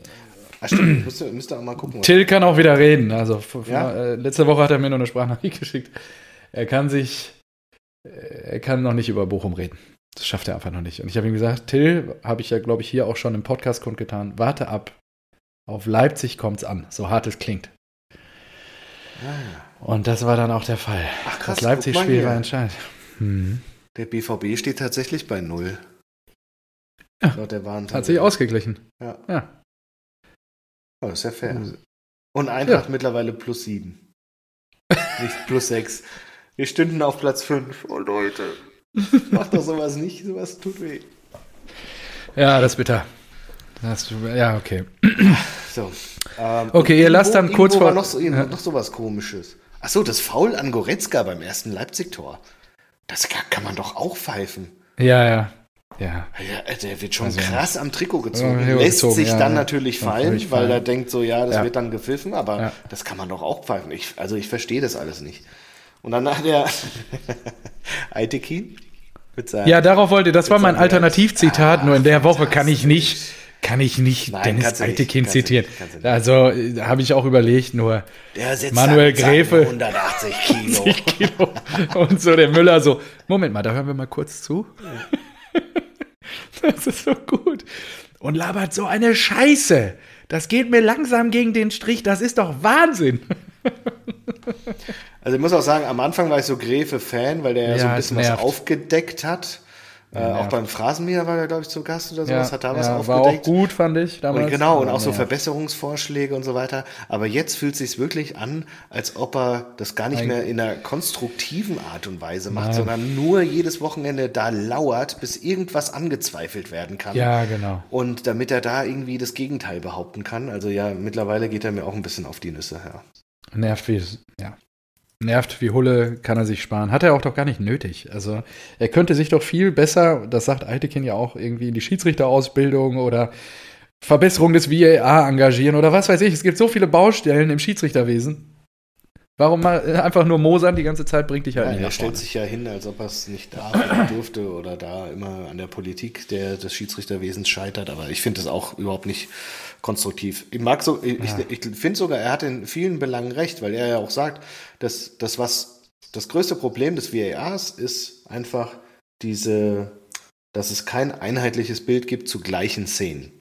Ah, stimmt. Müsst ihr, müsst ihr auch mal gucken. Till kann auch wieder reden. Also Ja? äh, letzte Woche hat er mir nur eine Sprachnachricht geschickt. Er kann sich, äh, er kann noch nicht über Bochum reden. Das schafft er einfach noch nicht. Und ich habe ihm gesagt, Till, habe ich ja, glaube ich, hier auch schon im Podcast kundgetan, warte ab. Auf Leipzig kommt's an, so hart es klingt. Und das war dann auch der Fall. Ach, krass, das Leipzig-Spiel war entscheidend. Mhm. Der BVB steht tatsächlich bei null. Ja. Laut der. Hat sich ausgeglichen. Ja. Ja. Oh, das ist ja fair. Mhm. Und Eintracht mittlerweile plus sieben. Nicht plus sechs. Wir stünden auf Platz fünf. Oh Leute. Macht doch sowas nicht. Sowas tut weh. Ja, das ist bitter. Das, ja, okay. So. Ähm, Okay, ihr lasst dann kurz irgendwo war vor- noch, so, Ja. noch so was komisches. Achso, das Foul an Goretzka beim ersten Leipzig-Tor. Das kann, man doch auch pfeifen. Ja, ja. Ja. Ja, der wird schon Also, krass am Trikot gezogen. Ja, Lässt gezogen, sich ja, dann natürlich fallen, natürlich weil fallen. er denkt so, ja, das wird dann gepfiffen, aber das kann man doch auch pfeifen. Ich, also ich verstehe das alles nicht. Und dann hat der Aitekin mit seinem Ja, darauf wollte, das war mein Alternativzitat, Ernst. nur in der Ah, Woche kann ich nicht, kann ich nicht Nein, Dennis du zitieren. nicht. Also äh, habe ich auch überlegt, nur der sitzt Manuel Gräfe. 180 Kilo. 10 Kilo. Und so der Müller so, Moment mal, da hören wir mal kurz zu. Das ist so gut. Und labert so eine Scheiße. Das geht mir langsam gegen den Strich. Das ist doch Wahnsinn. Also ich muss auch sagen, am Anfang war ich so Gräfe-Fan, weil der ja, so ein bisschen was aufgedeckt hat. Äh, auch beim Phrasenmäher war er, glaube ich, zu Gast oder sowas, hat da was ja, aufgedeckt. war auch gut, fand ich damals. Und genau, und auch so. Verbesserungsvorschläge und so weiter. Aber jetzt fühlt es sich wirklich an, als ob er das gar nicht mehr in einer konstruktiven Art und Weise macht, Nein. sondern nur jedes Wochenende da lauert, bis irgendwas angezweifelt werden kann. Ja, genau. Und damit er da irgendwie das Gegenteil behaupten kann. Also ja, mittlerweile geht er mir auch ein bisschen auf die Nüsse. Ja. Nervt wie, ja. Nervt wie Hulle, kann er sich sparen. Hat er auch doch gar nicht nötig. Also, er könnte sich doch viel besser, das sagt Eitekin ja auch, irgendwie in die Schiedsrichterausbildung oder Verbesserung des VAR engagieren oder was weiß ich. Es gibt so viele Baustellen im Schiedsrichterwesen. Warum mal äh, einfach nur mosern die ganze Zeit bringt dich halt Ja, nicht er stellt sich ja hin, als ob er es nicht darf oder dürfte oder da immer an der Politik der, des Schiedsrichterwesens scheitert. Aber ich finde das auch überhaupt nicht konstruktiv. Ich mag so, ich, ich, ich finde sogar, er hat in vielen Belangen recht, weil er ja auch sagt, dass das, was das größte Problem des VARs ist einfach diese, dass es kein einheitliches Bild gibt zu gleichen Szenen.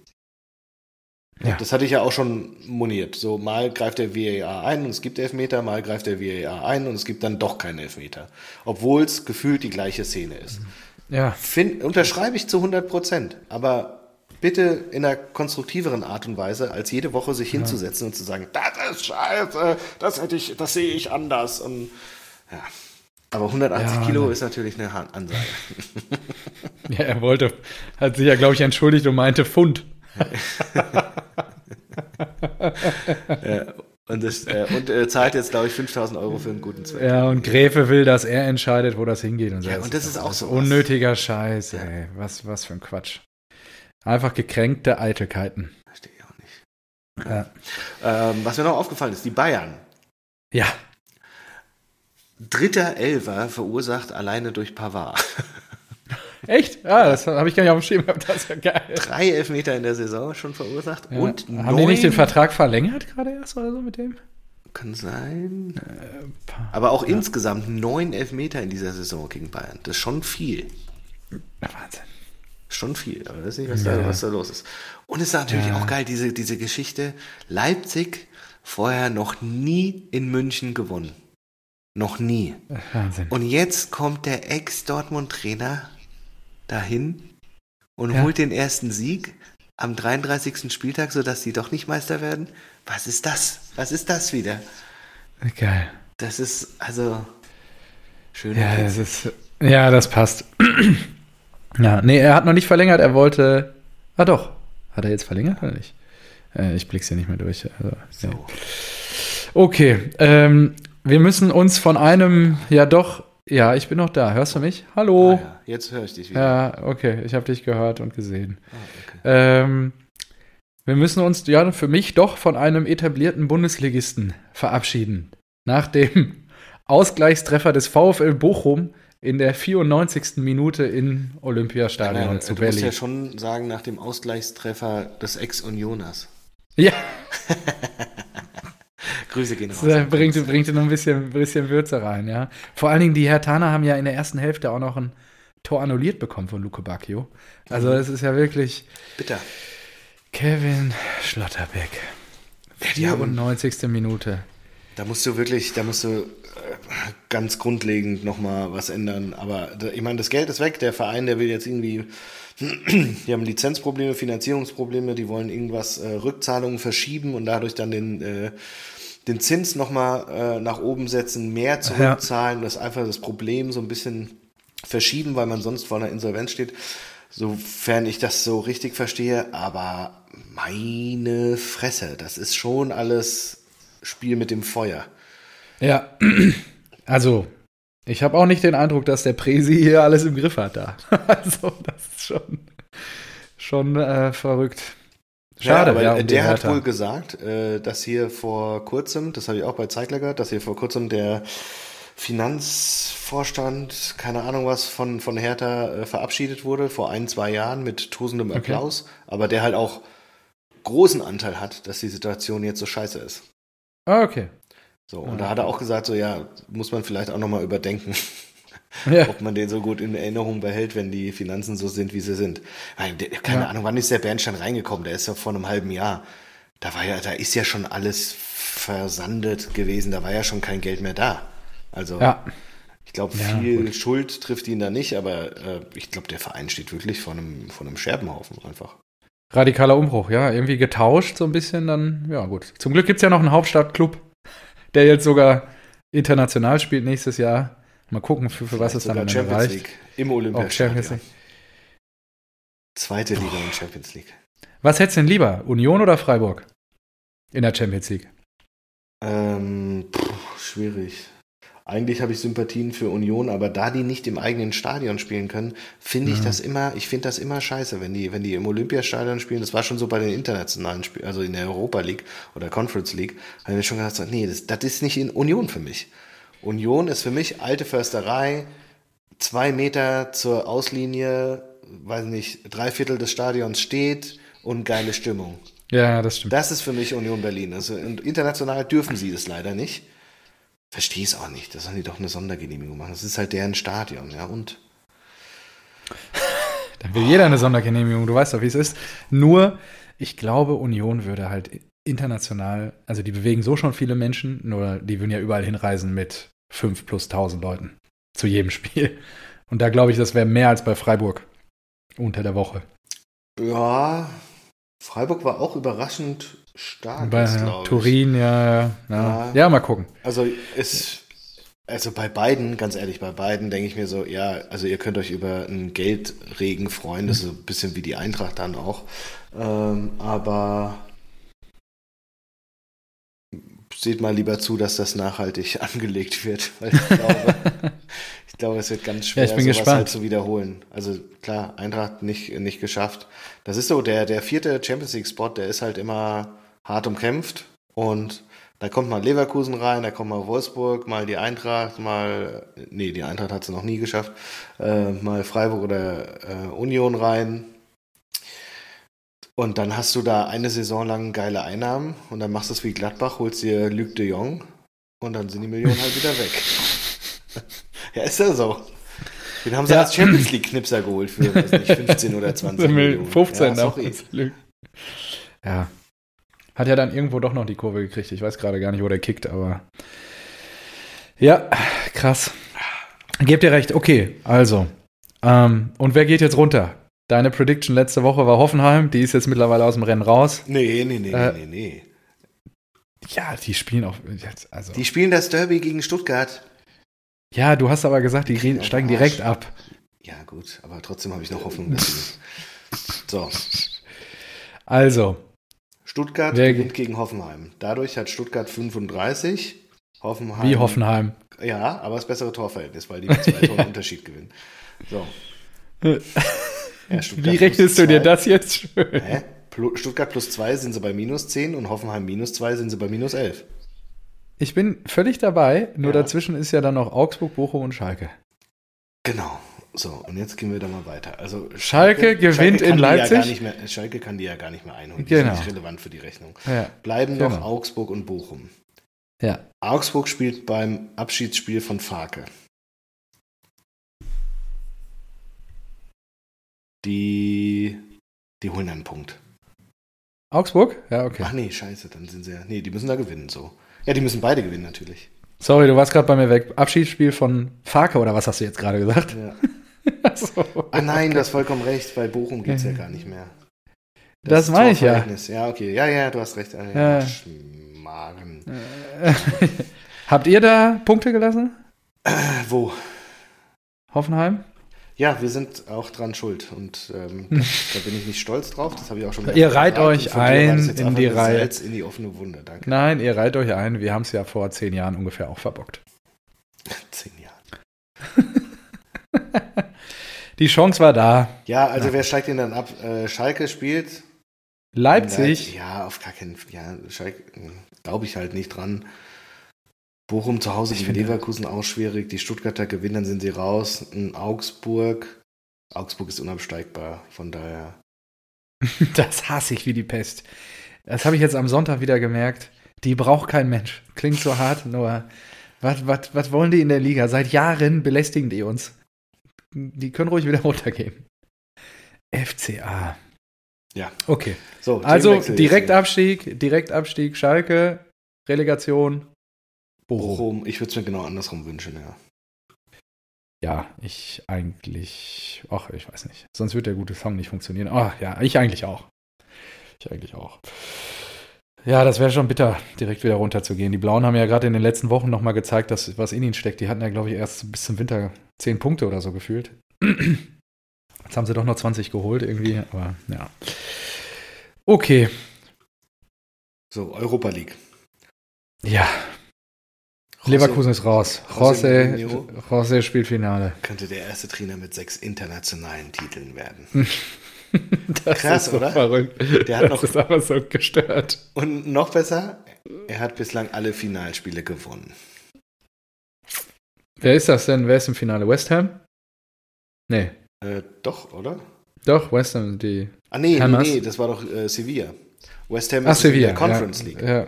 Ja. Das hatte ich ja auch schon moniert. So, mal greift der VAR ein und es gibt Elfmeter, mal greift der VAR ein und es gibt dann doch keinen Elfmeter. Obwohl es gefühlt die gleiche Szene ist. Ja. Find, unterschreibe ich zu 100 Prozent. Aber bitte in einer konstruktiveren Art und Weise, als jede Woche sich hinzusetzen und zu sagen, das ist scheiße, das hätte ich, das sehe ich anders. Und ja. Aber 180 Ja, Kilo ne. ist natürlich eine Ansage. Ja, er wollte, hat sich ja, glaube ich, entschuldigt und meinte Pfund. Und, das, äh, und äh, zahlt jetzt, glaube ich, 5000 Euro für einen guten Zweck. Ja, und Gräfe will, dass er entscheidet, wo das hingeht. Und, so. Ja, und das ist auch so. Unnötiger Scheiß, ey. Was, was für ein Quatsch. Einfach gekränkte Eitelkeiten. Verstehe ich auch nicht. Ja. Ähm, was mir noch aufgefallen ist, die Bayern. ja. Dritter Elfer verursacht alleine durch Pavard. Echt? Ah, das habe ich gar nicht auf dem Schirm gehabt. Das ist ja geil. Drei Elfmeter in der Saison schon verursacht. Ja. Und Haben neun, die nicht den Vertrag verlängert gerade erst oder so mit dem? Kann sein. Pa- Aber auch insgesamt neun Elfmeter in dieser Saison gegen Bayern. Das ist schon viel. Wahnsinn. Schon viel. Aber weiß nicht, was, Ja. da, was da los ist. Und es ist natürlich Ja. auch geil, diese, diese Geschichte. Leipzig vorher noch nie in München gewonnen. Noch nie. Wahnsinn. Und jetzt kommt der Ex-Dortmund-Trainer dahin und Ja. holt den ersten Sieg am 33. Spieltag, sodass sie doch nicht Meister werden. Was ist das? Was ist das wieder? Geil. Das ist also schön. Ja, das ist, ja, das passt. Ja, nee, er hat noch nicht verlängert. Er wollte. Ah, doch. Hat er jetzt verlängert oder nicht? Äh, ich blick's hier nicht mehr durch. Also, nee. so. Okay, ähm, wir müssen uns von einem, ja doch, ja, ich bin noch da. Hörst du mich? Hallo? Ah, ja. Jetzt höre ich dich wieder. Ja, okay, ich habe dich gehört und gesehen. Ah, okay. Ähm, wir müssen uns ja für mich doch von einem etablierten Bundesligisten verabschieden. Nach dem Ausgleichstreffer des VfL Bochum in der 94. Minute im Olympiastadion Nein, zu du musst Berlin. ja schon sagen, nach dem Ausgleichstreffer des Ex-Unioners. Ja, Grüße gehen raus. das bringt, bringt noch ein bisschen, bisschen Würze rein, ja. Vor allen Dingen, die Hertaner haben ja in der ersten Hälfte auch noch ein Tor annulliert bekommen von Luke Bacchio. Also, es ist ja wirklich Bitter. Kevin Schlotterbeck. die haben- 94. Minute. Da musst du wirklich, da musst du äh, ganz grundlegend nochmal was ändern. Aber ich meine, das Geld ist weg. Der Verein, der will jetzt irgendwie, die haben Lizenzprobleme, Finanzierungsprobleme, die wollen irgendwas, äh, Rückzahlungen verschieben und dadurch dann den, äh, den Zins nochmal äh, nach oben setzen, mehr zurückzahlen. Das ist einfach das Problem so ein bisschen verschieben, weil man sonst vor einer Insolvenz steht. Sofern ich das so richtig verstehe, aber meine Fresse, das ist schon alles Spiel mit dem Feuer. Ja, also ich habe auch nicht den Eindruck, dass der Presi hier alles im Griff hat da. Also das ist schon, schon äh, verrückt. Schade, ja, aber ja, der hat wohl gesagt, äh, dass hier vor kurzem, das habe ich auch bei Zeigler gehört, dass hier vor kurzem der Finanzvorstand, keine Ahnung was, von, von Hertha äh, verabschiedet wurde, vor ein, zwei Jahren mit tosendem Applaus, aber der halt auch großen Anteil hat, dass die Situation jetzt so scheiße ist. Ah, okay. So, und Ah. da hat er auch gesagt, so ja, muss man vielleicht auch nochmal überdenken, Ja, ob man den so gut in Erinnerung behält, wenn die Finanzen so sind, wie sie sind. Keine Ja. Ahnung, wann ist der Bernstein reingekommen? Der ist ja vor einem halben Jahr. Da war ja, da ist ja schon alles versandet gewesen, da war ja schon kein Geld mehr da. Also ja, ich glaube, Ja, viel Schuld trifft ihn da nicht, aber äh, ich glaube, der Verein steht wirklich vor einem, vor einem Scherbenhaufen einfach. radikaler Umbruch. Ja, irgendwie getauscht so ein bisschen. Dann, ja gut. Zum Glück gibt es ja noch einen Hauptstadtclub, der jetzt sogar international spielt nächstes Jahr. Mal gucken, für, für was es dann am Ende reicht. League im Olympiastadion. Champions League. Zweite Liga und Champions League. Was hättest du denn lieber? Union oder Freiburg? In der Champions League. Ähm, pff, schwierig. Eigentlich habe ich Sympathien für Union, aber da die nicht im eigenen Stadion spielen können, finde ich Ja. das immer, ich finde das immer scheiße, wenn die, wenn die im Olympiastadion spielen. Das war schon so bei den internationalen Spielen, also in der Europa League oder Conference League, habe ich schon gedacht, nee, das, das ist nicht in Union für mich. Union ist für mich alte Försterei, zwei Meter zur Auslinie, weiß nicht, drei Viertel des Stadions steht und geile Stimmung. Ja, das stimmt. Das ist für mich Union Berlin. Also international dürfen sie das leider nicht. Verstehe es auch nicht. Da sollen die doch eine Sondergenehmigung machen. Das ist halt deren Stadion, ja. Und Dann will jeder eine Sondergenehmigung, du weißt doch, wie es ist. Nur, ich glaube, Union würde halt international, also die bewegen so schon viele Menschen, nur die würden ja überall hinreisen mit fünf plus tausend Leuten zu jedem Spiel. Und da glaube ich, das wäre mehr als bei Freiburg unter der Woche. Ja, Freiburg war auch überraschend stark. Bei ist, ja, glaub ich. Turin, ja, ja, ja. Ja. Mal gucken. Also ist, also bei beiden, ganz ehrlich, bei beiden denke ich mir so, ja, also ihr könnt euch über einen Geldregen freuen, das ist so ein bisschen wie die Eintracht dann auch. Ähm, aber seht mal lieber zu, dass das nachhaltig angelegt wird, weil ich glaube, ich glaube, es wird ganz schwer, Ja, ich bin sowas gespannt. halt zu wiederholen. Also klar, Eintracht nicht, nicht geschafft. Das ist so, der, der vierte Champions League-Spot, der ist halt immer hart umkämpft und da kommt mal Leverkusen rein, da kommt mal Wolfsburg, mal die Eintracht, mal, nee, die Eintracht hat es noch nie geschafft, äh, mal Freiburg oder äh, Union rein. Und dann hast du da eine Saison lang geile Einnahmen und dann machst du es wie Gladbach, holst dir Luc de Jong und dann sind die Millionen halt wieder weg. ja, ist ja so. Den haben sie Ja. als Champions League-Knipser geholt für weiß nicht, 15 oder 20 Millionen. 15 ja, sorry. damals. Ja. Hat ja dann irgendwo doch noch die Kurve gekriegt. Ich weiß gerade gar nicht, wo der kickt, aber. Ja, krass. Gebt ihr recht. Okay, also. Ähm, und wer geht jetzt runter? Deine Prediction letzte Woche war Hoffenheim. Die ist jetzt mittlerweile aus dem Rennen raus. Nee, nee, nee, Äh, nee, nee. Ja, die spielen auch. Jetzt, also. Die spielen das Derby gegen Stuttgart. ja, du hast aber gesagt, die kriegen re- steigen direkt ab. Ja, gut, aber trotzdem habe ich noch Hoffnung. So, Also, Stuttgart Wer- gewinnt gegen Hoffenheim. Dadurch hat Stuttgart 35. Hoffenheim. wie Hoffenheim. Ja, aber das bessere Torverhältnis, weil die mit zwei Toren Unterschied gewinnen. So. Ja, Wie rechnest du dir das jetzt schön? Hä? Stuttgart plus 2 sind sie bei minus 10 und Hoffenheim minus 2 sind sie bei minus 11. Ich bin völlig dabei, nur Ja. dazwischen ist ja dann noch Augsburg, Bochum und Schalke. Genau. So, und jetzt gehen wir da mal weiter. Also Schalke gewinnt in kann die Leipzig. Ja mehr, Schalke kann die ja gar nicht mehr einholen. Die Genau. sind nicht relevant für die Rechnung. Ja. Bleiben noch Genau. Augsburg und Bochum. Ja. Augsburg spielt beim Abschiedsspiel von Farke. Die, die holen einen Punkt. Augsburg? Ja, okay. Ach nee, scheiße, dann sind sie ja. Nee, die müssen da gewinnen, so. Ja, die müssen beide gewinnen, natürlich. Sorry, du warst gerade bei mir weg. Abschiedsspiel von Farke oder was hast du jetzt gerade gesagt? Ja. So. Ah nein, du hast vollkommen recht. Bei Bochum geht es ja gar nicht mehr. Das meine ich ja. Ja, okay. Ja, ja, du hast recht. Ah, Ja. Ja, Schmarrn. Habt ihr da Punkte gelassen? Äh, Wo? Hoffenheim? Ja, wir sind auch dran schuld. Und ähm, da, da bin ich nicht stolz drauf. Das habe ich auch schon Ihr reiht gesagt. euch ein das in die Reihe. In die offene Wunde. Danke. Nein, ihr reiht euch ein. Wir haben es ja vor zehn Jahren ungefähr auch verbockt. Zehn Jahre. Die Chance war da. Ja, also wer steigt denn dann ab? Äh, Schalke spielt. Leipzig. Ja, auf gar keinen Fall. Ja, Schalke glaube ich halt nicht dran. Bochum zu Hause Ich gegen finde- Leverkusen auch schwierig. Die Stuttgarter gewinnen, dann sind sie raus. In Augsburg. Augsburg ist unabsteigbar. Von daher. Das hasse ich wie die Pest. Das habe ich jetzt am Sonntag wieder gemerkt. Die braucht kein Mensch. Klingt so hart, nur was, was, was wollen die in der Liga? Seit Jahren belästigen die uns. Die können ruhig wieder runtergehen. FCA. Ja. Okay. So, Also. Direktabstieg, Direktabstieg, Schalke, Relegation, Bochum. Bochum. Ich würde es mir genau andersrum wünschen, ja. Ja, ich eigentlich, ach, ich weiß nicht. Sonst wird der gute Song nicht funktionieren. Ah, ja, ich eigentlich auch. Ich eigentlich auch. Ja, das wäre schon bitter, direkt wieder runterzugehen. Die Blauen haben ja gerade in den letzten Wochen nochmal gezeigt, dass was in ihnen steckt. Die hatten ja, glaube ich, erst bis zum Winter 10 Punkte oder so gefühlt. Jetzt haben sie doch noch 20 geholt irgendwie, aber ja. Okay, So, Europa League. ja. José Leverkusen ist raus. Mourinho. José spielt Finale. Könnte der erste Trainer mit sechs internationalen Titeln werden. Das Krass, ist so oder? verrückt. Der hat das noch- ist aber so gestört. Und noch besser, er hat bislang alle Finalspiele gewonnen. Wer ist das denn? Wer ist im Finale? West Ham? Nee. Äh, doch, oder? Doch, West Ham, die. Ah, nee, nee, Hammers? nee, das war doch äh, Sevilla. West Ham Ach, ist in Sevilla. der Conference ja, League. Ja.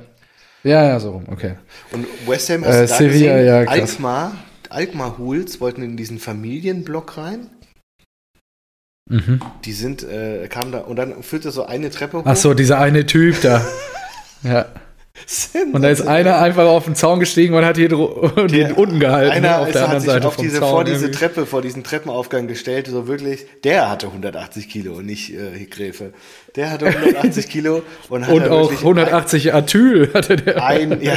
ja, ja, so rum, okay. Und West Ham Äh, hast du da Sevilla, gesehen? ja, krass. Alkmaar, Alkmaar Hools wollten in diesen Familienblock rein. Mhm. Die sind, äh, kamen da und dann führte so eine Treppe hoch. Ach so, dieser eine Typ da. ja. Und da ist einer einfach auf den Zaun gestiegen und hat hier Der- unten gehalten. Einer ne, auf der hat anderen sich Seite auf diese, Zaun vor diese irgendwie. Treppe, vor diesen Treppenaufgang gestellt, so wirklich. Der hatte 180 Kilo und nicht äh, Gräfe. Der hatte 180 Kilo und hat Und auch wirklich 180 Atyl hatte der. Ein, ein, ja,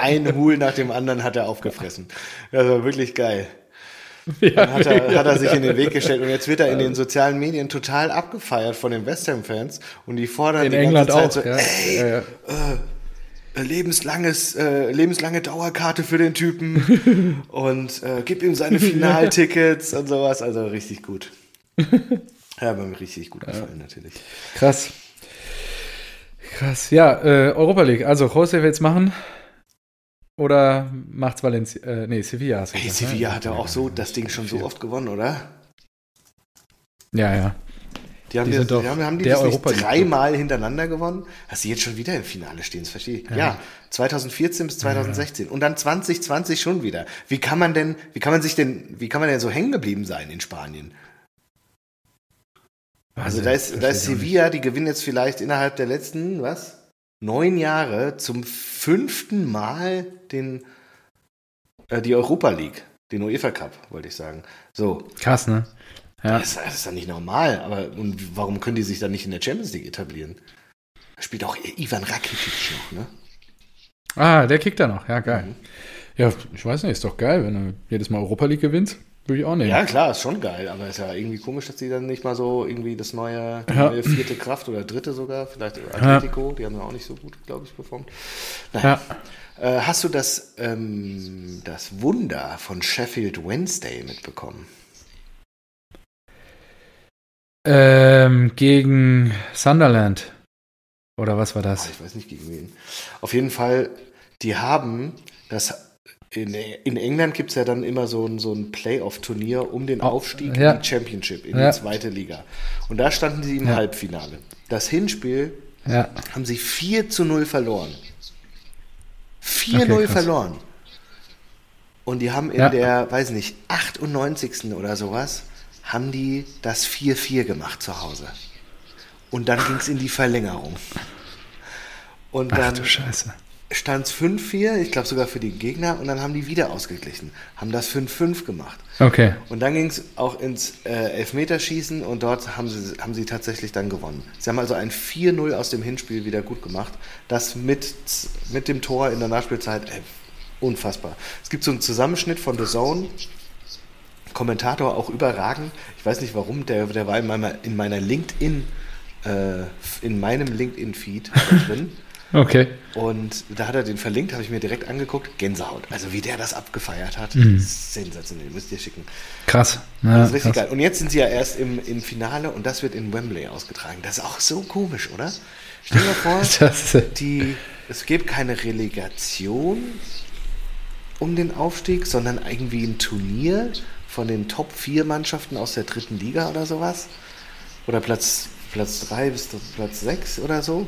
ein Hul nach dem anderen hat er aufgefressen. Das war wirklich geil. Dann hat er, hat er sich in den Weg gestellt und jetzt wird er in den sozialen Medien total abgefeiert von den West Ham-Fans und die fordern in die England ganze auch. Zeit so, ja. ey, Ja, ja. äh, lebenslanges, äh, lebenslange Dauerkarte für den Typen und äh, gib ihm seine Finaltickets und sowas. Also richtig gut. Ja, hat mir richtig gut gefallen, natürlich. Krass. Krass. Ja, äh, Europa League. Also, Jose will es machen. Oder macht's Valencia? Äh, nee, Sevilla. hast du Hey, ne? Sevilla hat ja auch so das Ding schon so oft gewonnen, oder? Ja, ja. Die haben Die sind die, doch haben, haben die das nicht dreimal hintereinander gewonnen? Dass sie jetzt schon wieder im Finale stehen, das verstehe ich. Ja, 2014 bis 2016 und dann 2020 schon wieder. Wie kann man denn, wie kann man sich denn, wie kann man denn so hängen geblieben sein in Spanien? Also Wahnsinn, da ist, da ist. Sevilla, die gewinnen jetzt vielleicht innerhalb der letzten, was? Neun Jahre zum fünften Mal den, äh, die Europa League, den UEFA Cup, wollte ich sagen. So, Krass, ne? Ja. das, das ist doch nicht normal. Aber und warum können die sich dann nicht in der Champions League etablieren? Da spielt auch Ivan Rakitic noch, ne? Ah, der kickt da noch. Ja, geil. Mhm. Ja, ich weiß nicht, ist doch geil, wenn du jedes Mal Europa League gewinnst. Würde ich auch nehmen. Ja, klar, ist schon geil, aber ist ja irgendwie komisch, dass die dann nicht mal so irgendwie das neue, Ja. neue vierte Kraft oder dritte sogar, vielleicht Atletico, die haben ja auch nicht so gut, glaube ich, performt. Naja. Ja. Äh, hast du das, ähm, das Wunder von Sheffield Wednesday mitbekommen? Ähm, gegen Sunderland. Oder was war Ah, das? ich weiß nicht gegen wen. Auf jeden Fall, die haben das. In, in England gibt es ja dann immer so ein, so ein Playoff-Turnier um den Oh, Aufstieg ja. in die Championship, in Ja. die zweite Liga. Und da standen sie im Ja. Halbfinale. Das Hinspiel haben sie 4 zu 0 verloren. 4-0 Okay, verloren. Und die haben in der, weiß nicht, 98. oder sowas, haben die das 4-4 gemacht zu Hause. Und dann ging es in die Verlängerung. Und Ach dann Scheiße. stand es 5-4, ich glaube sogar für die Gegner, und dann haben die wieder ausgeglichen, haben das 5-5 gemacht. Okay. Und dann ging es auch ins äh, Elfmeterschießen und dort haben sie, haben sie tatsächlich dann gewonnen. Sie haben also ein 4-0 aus dem Hinspiel wieder gut gemacht. Das mit, mit dem Tor in der Nachspielzeit, ey, unfassbar. Es gibt so einen Zusammenschnitt von The Zone. Kommentator auch überragend. Ich weiß nicht warum, der, der war in meiner, in meiner LinkedIn, äh, in meinem LinkedIn-Feed drin. Okay. Und da hat er den verlinkt, habe ich mir direkt angeguckt. Gänsehaut. Also wie der das abgefeiert hat. Mhm. Sensationell, müsst ihr schicken. Krass. Ja, Das ist richtig krass. geil. Und jetzt sind sie ja erst im, im Finale und das wird in Wembley ausgetragen. Das ist auch so komisch, oder? Stell dir mal vor, Das, die, es gibt keine Relegation um den Aufstieg, sondern irgendwie ein Turnier von den Top 4 Mannschaften aus der dritten Liga oder sowas. Oder Platz, Platz 3 bis Platz 6 oder so.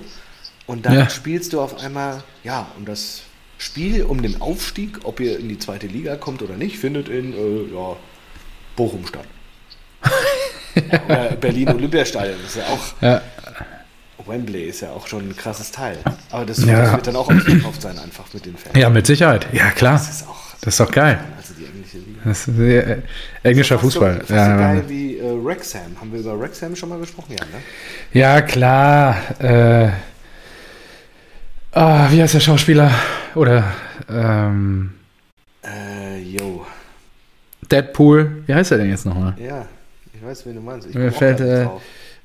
Und dann Ja. spielst du auf einmal, ja, um das Spiel um den Aufstieg, ob ihr in die zweite Liga kommt oder nicht, findet in äh, ja, Bochum statt. oder Berlin Olympiastadion, das ist ja auch ja. Wembley ist ja auch schon ein krasses Teil. Aber das, Ja. das wird dann auch ausverkauft sein, einfach mit den Fans. ja, mit Sicherheit. Ja, klar. Das ist auch Das ist doch geil. also die. Das ist äh, englischer Fußball. So, ja, so ja. geil wie äh, Wrexham. Haben wir über Wrexham schon mal gesprochen? Ja, ne? ja, klar. Äh, ah, wie heißt der Schauspieler? Oder ähm, Äh, yo. Deadpool. Wie heißt er denn jetzt nochmal? Ja, ich weiß, wen du meinst. Ich Mir fällt, äh.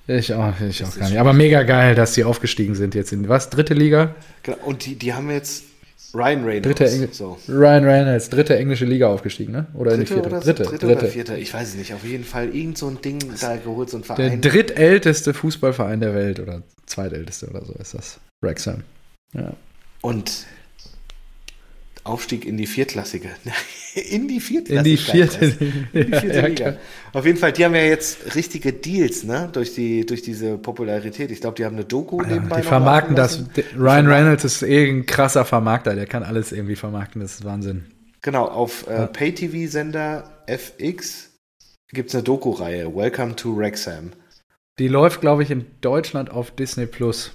Ich auch, ich Das auch gar nicht. Aber mega geil, dass die aufgestiegen sind jetzt in was? Dritte Liga? Genau, und die, die haben jetzt Ryan Reynolds. Dritte Engl so. Ryan Reynolds, dritte englische Liga aufgestiegen, ne? Oder in die Dritte, vierte? oder, dritte, dritte, dritte. oder vierte, ich weiß es nicht. Auf jeden Fall irgend so ein Ding da geholt, so ein Der Verein. drittälteste Fußballverein der Welt oder zweitälteste oder so ist das. Wrexham. Ja. Und Aufstieg in die Viertklassige. in die In Viertklassige. die vierte, In die vierte Ja, Liga. klar. Auf jeden Fall, die haben ja jetzt richtige Deals, ne? Durch, die, durch diese Popularität. Ich glaube, die haben eine Doku nebenbei. Die vermarkten das. Ryan Reynolds ist eh ein krasser Vermarkter, der kann alles irgendwie vermarkten, das ist Wahnsinn. Genau, auf äh, Pay-TV-Sender FX gibt es eine Doku-Reihe. Welcome to Wrexham. Die läuft, glaube ich, in Deutschland auf Disney Plus.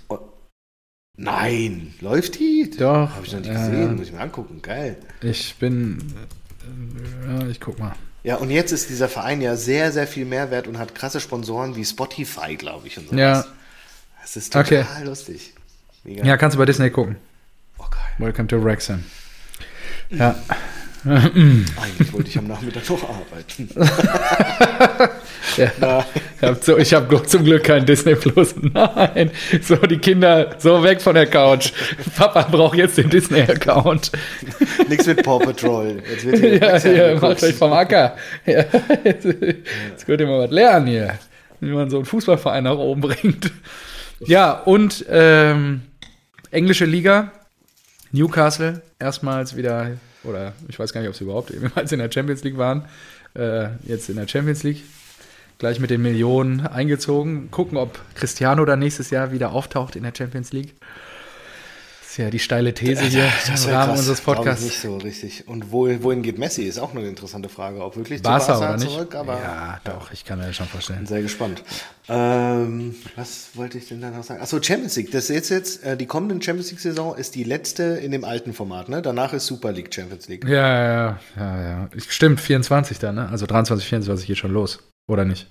Nein, läuft die? Doch. Habe ich noch nicht gesehen, ja. muss ich mir angucken. Geil. Ich bin. äh, Ja, ich guck mal. Ja, und jetzt ist dieser Verein ja sehr, sehr viel mehr wert und hat krasse Sponsoren wie Spotify, glaube ich, und sowas. Ja. Das ist total Okay. lustig. Mega. Ja, kannst du bei Disney gucken. Oh, geil. Welcome to Wrexham. Ja. Eigentlich wollte ich am Nachmittag noch arbeiten. ja. Ich habe so, ich hab zum Glück kein Disney Plus. Nein. So, die Kinder, so weg von der Couch. Papa braucht jetzt den Disney-Account. Nichts mit Paw Patrol. Jetzt wird hier Ja, Wrexham ja, macht euch vom Acker. Ja, jetzt, jetzt könnt ihr mal was lernen hier, wie man so einen Fußballverein nach oben bringt. Ja, und ähm, englische Liga, Newcastle, erstmals wieder, oder ich weiß gar nicht, ob sie überhaupt jemals in der Champions League waren, äh, jetzt in der Champions League. Gleich mit den Millionen eingezogen. Gucken, ob Cristiano dann nächstes Jahr wieder auftaucht in der Champions League. Ist ja die steile These hier Das im Rahmen krass. unseres Podcasts. nicht so richtig. Und wo, wohin geht Messi, ist auch eine interessante Frage. Ob wirklich zu Barca Barca oder nicht? zurück, aber ja, doch, ich kann mir das schon vorstellen. bin sehr gespannt. Ähm, was wollte ich denn da noch sagen? Achso, Champions League. Das ist jetzt, jetzt äh, die kommende Champions League-Saison ist die letzte in dem alten Format, ne? Danach ist Super League Champions League. Ja, ja, ja, ja, ja. Stimmt, 24 dann, ne? Also 23, 24 geht schon los. Oder nicht?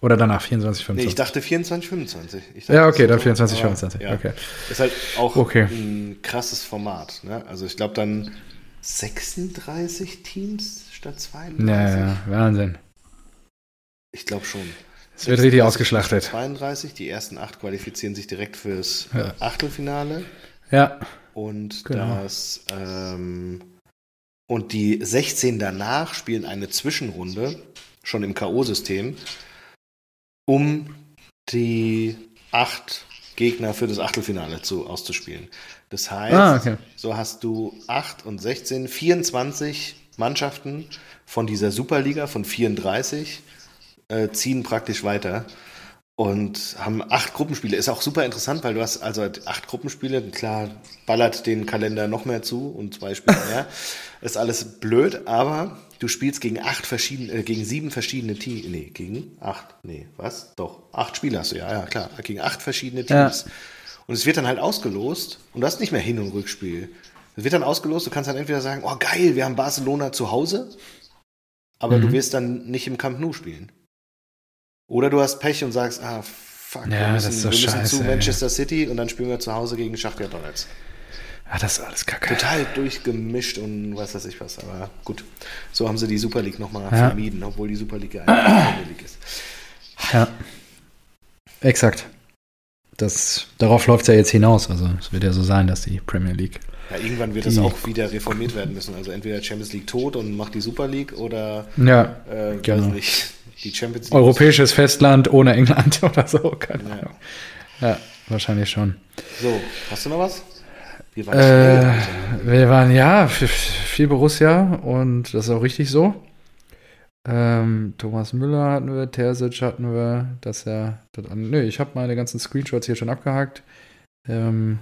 Oder danach 24, Nee, 25. ich dachte 24, 25. Ich dachte, ja, okay, dann so, 24, aber, 25. ja. Okay. Ist halt auch Okay. ein krasses Format. Ne? Also ich glaube dann 36 Teams statt 32. Ja, ja, Wahnsinn. Ich glaube schon. Es wird richtig 36 ausgeschlachtet. statt 32, die ersten acht qualifizieren sich direkt fürs Ja. Achtelfinale. Ja, Und Genau. das ähm, und die 16 danach spielen eine Zwischenrunde, schon im K.O.-System, um die acht Gegner für das Achtelfinale zu, auszuspielen. Das heißt, Ah, okay. so hast du 8 und 16, 24 Mannschaften von dieser Superliga von 34 äh, ziehen praktisch weiter und haben acht Gruppenspiele. Ist auch super interessant, weil du hast also acht Gruppenspiele. Klar, ballert den Kalender noch mehr zu und zwei Spiele mehr. Ist alles blöd, aber du spielst gegen acht verschiedene, äh, gegen sieben verschiedene Teams. Nee, gegen acht. Nee, was? Doch. Acht Spiele hast du, ja, ja, klar. Gegen acht verschiedene Ja. Teams. Und es wird dann halt ausgelost und du hast nicht mehr Hin- und Rückspiel. Es wird dann ausgelost, du kannst dann entweder sagen, oh geil, wir haben Barcelona zu Hause, aber Mhm. du wirst dann nicht im Camp Nou spielen. Oder du hast Pech und sagst, ah, fuck, Ja, wir das müssen, ist so wir müssen scheiße, zu ey. Manchester City und dann spielen wir zu Hause gegen Schachtja Donetsk. Ja, das ist alles kacke. Total durchgemischt und was weiß ich was, aber gut. So haben sie die Super League nochmal Ja. vermieden, obwohl die Super League ja eigentlich die Premier League ist. Ja. Exakt. Das, darauf läuft es ja jetzt hinaus. Also es wird ja so sein, dass die Premier League. Ja, irgendwann wird das auch wieder reformiert werden müssen. Also entweder Champions League tot und macht die Super League oder Ja, äh, Genau. weiß nicht, die Champions League. europäisches Festland ohne England oder so. Keine Ja. Ahnung. Ja, wahrscheinlich schon. So, hast du noch was? Wir waren Äh, wir waren ja viel Borussia und das ist auch richtig so. Ähm, Thomas Müller hatten wir, Terzic hatten wir, dass er. Das, nö, ich habe meine ganzen Screenshots hier schon abgehakt. Ähm,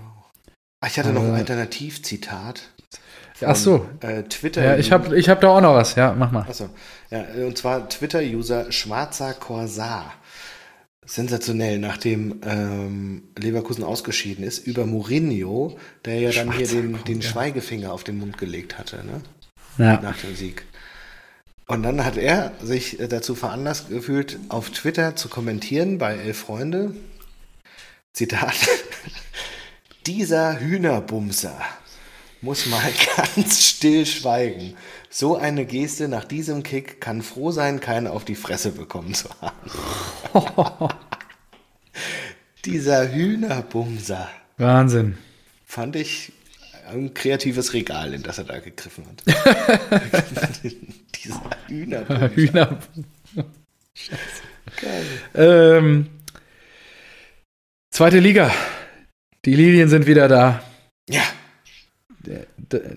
Ah, ich hatte noch ein äh, Alternativzitat. Von, ach so. Äh, Twitter. Ja, ich habe ich hab da auch noch was. Ja, mach mal. Achso. Ja, und zwar Twitter-User Schwarzer Korsar. Sensationell, nachdem ähm, Leverkusen ausgeschieden ist, über Mourinho, der ja dann hier Schwarzer den, den. Schweigefinger auf den Mund gelegt hatte, ne? Ja. nach dem Sieg. Und dann hat er sich äh, dazu veranlasst gefühlt, auf Twitter zu kommentieren bei Elf Freunde. Zitat. Dieser Hühnerbumser muss mal ganz still schweigen. So eine Geste nach diesem Kick kann froh sein, keine auf die Fresse bekommen zu haben. Dieser Hühnerbumser Wahnsinn. fand ich ein kreatives Regal, in das er da gegriffen hat. Dieser Hühnerbumser. Hühner. Geil. Ähm, zweite Liga. Die Lilien sind wieder da.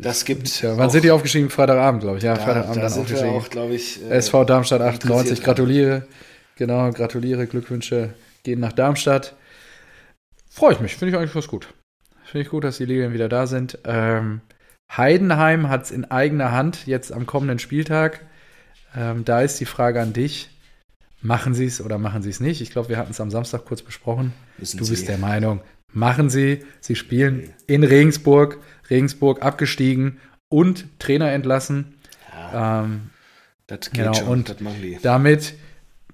Das gibt. Ja, wann auch- sind die aufgeschrieben? Freitagabend, glaube ich. Ja, Da, Freitagabend da dann sind wir aufgestiegen. auch, glaube ich. äh, SV Darmstadt 98, interessiert gratuliere. Genau, gratuliere, Glückwünsche gehen nach Darmstadt. Freue ich mich, finde ich eigentlich was gut. Finde ich gut, dass die Lilien wieder da sind. Ähm, Heidenheim hat es in eigener Hand jetzt am kommenden Spieltag. Ähm, da ist die Frage an dich. Machen sie es oder machen sie es nicht? Ich glaube, wir hatten es am Samstag kurz besprochen. müssen Du sie, bist der Meinung, Machen sie. Sie spielen in Regensburg. Regensburg abgestiegen und Trainer entlassen. Ja, ähm, das geht genau, schon. Und das machen die. damit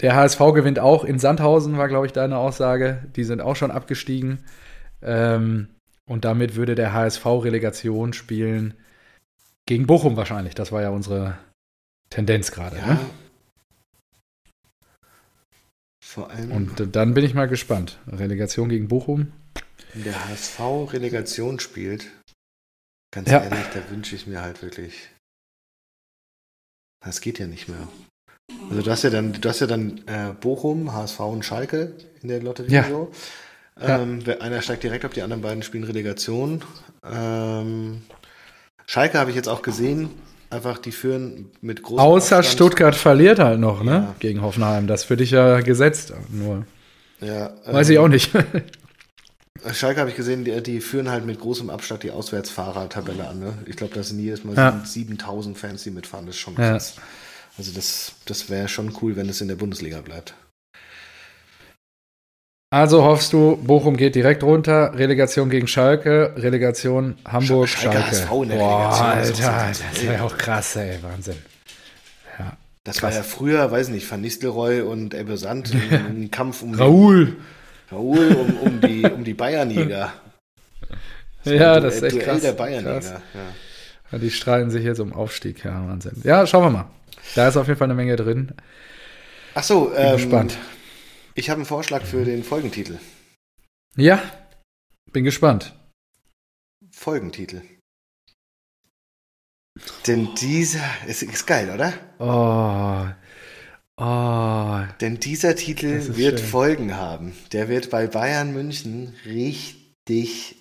der HSV gewinnt auch in Sandhausen, war, glaube ich, deine Aussage. Die sind auch schon abgestiegen. Ähm, und damit würde der HSV Relegation spielen gegen Bochum wahrscheinlich. Das war ja unsere Tendenz gerade. Ja. Ne? Vor allem. Und dann bin ich mal gespannt. Relegation gegen Bochum. Wenn der HSV Relegation spielt, ganz ja. ehrlich, da wünsche ich mir halt wirklich. Das geht ja nicht mehr. Also du hast ja dann, du hast ja dann äh, Bochum, HSV und Schalke in der Lotterie ja. so. Ähm, ja. Einer steigt direkt ab, die anderen beiden spielen Relegation. Ähm, Schalke habe ich jetzt auch gesehen. Einfach, die führen mit großem Außer Abstand. Stuttgart verliert halt noch, ne? Ja. Gegen Hoffenheim. Das für dich ja gesetzt. Nur. Ja, Weiß ähm, ich auch nicht. Schalke habe ich gesehen, die, die, führen halt mit großem Abstand die Auswärtsfahrertabelle an. Ne? Ich glaube, das sind jedes Mal ja. 7000 Fans, die mitfahren. Das ist schon krass. Ja. Also das, das wäre schon cool, wenn es in der Bundesliga bleibt. Also hoffst du, Bochum geht direkt runter, Relegation gegen Schalke, Relegation Hamburg, Schalke. Schalke. HSV in der Boah, Relegation, Alter, das wäre auch krass, ey, Wahnsinn. Ja, das krass. war ja früher, weiß nicht, Van Nistelrooy und Ebbe Sand, ein Kampf um Raoul. Den, Raoul um, um, die, um die Bayernjäger. Das ja, das ist echt krass. der Bayernjäger. Ja. Die streiten sich jetzt um Aufstieg, ja, Wahnsinn. Ja, schauen wir mal. Da ist auf jeden Fall eine Menge drin. Ach so, Bin ähm, gespannt. Ich habe einen Vorschlag für den Folgentitel. Ja, bin gespannt. Folgentitel. Denn dieser ist, ist geil, oder? Oh. Oh. Denn dieser Titel wird schön. Folgen haben. Der wird bei Bayern München richtig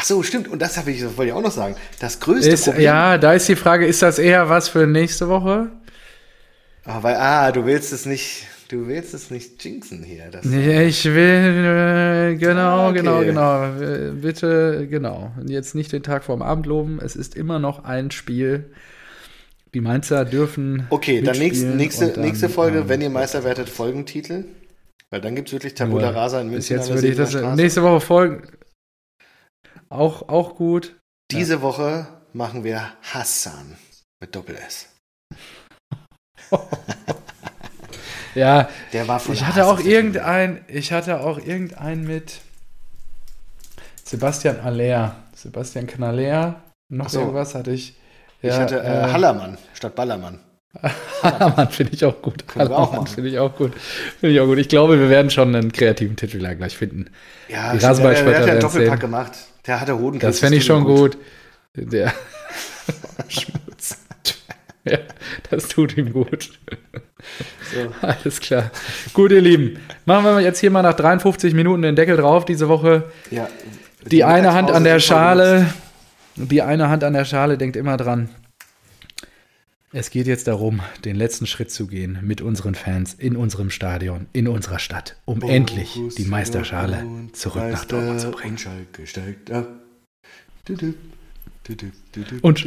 Ach so, stimmt. Und das habe ich, das wollte ich auch noch sagen. Das größte ist, Problem. Ja, da ist die Frage, ist das eher was für nächste Woche? Ah, weil, ah, du willst es nicht, du willst es nicht jinxen hier. Das nee, ich will, äh, genau, ah, okay. genau, genau. Äh, bitte, genau. Jetzt nicht den Tag vorm Abend loben. Es ist immer noch ein Spiel. Die Mainzer dürfen. Okay, dann nächste, nächste, dann, nächste Folge, ähm, wenn ihr Meister werdet, Folgentitel. Weil dann gibt es wirklich Tabula Rasa in München. Jetzt würde ich das nächste Woche folgen. Auch, auch gut. Diese ja. Woche machen wir Hassan mit Doppel S. ja, der war von ich hatte auch irgendein, ich hatte auch irgendein mit Sebastian Aller, Sebastian Knaller, noch so. irgendwas hatte ich. Ja, ich hatte äh, äh, Hallermann statt Ballermann. Hallermann finde ich auch gut. Hallermann finde ich auch gut. Finde ich auch gut. Ich glaube, wir werden schon einen kreativen Titel gleich finden. Ja, die der, der, der hat ja einen Doppelpack gemacht. Der hatte Hodenkrebs. Das fände ich schon gut. gut. Der Schmutz. ja, das tut ihm gut. So. Alles klar. Gut, ihr Lieben. Machen wir jetzt hier mal nach 53 Minuten den Deckel drauf diese Woche. Ja. Die, die eine Hand an der Schale. Die eine Hand an der Schale denkt immer dran. Es geht jetzt darum, den letzten Schritt zu gehen mit unseren Fans in unserem Stadion, in unserer Stadt, um Borussia endlich die Meisterschale zurück Meister nach Dortmund zu bringen. Und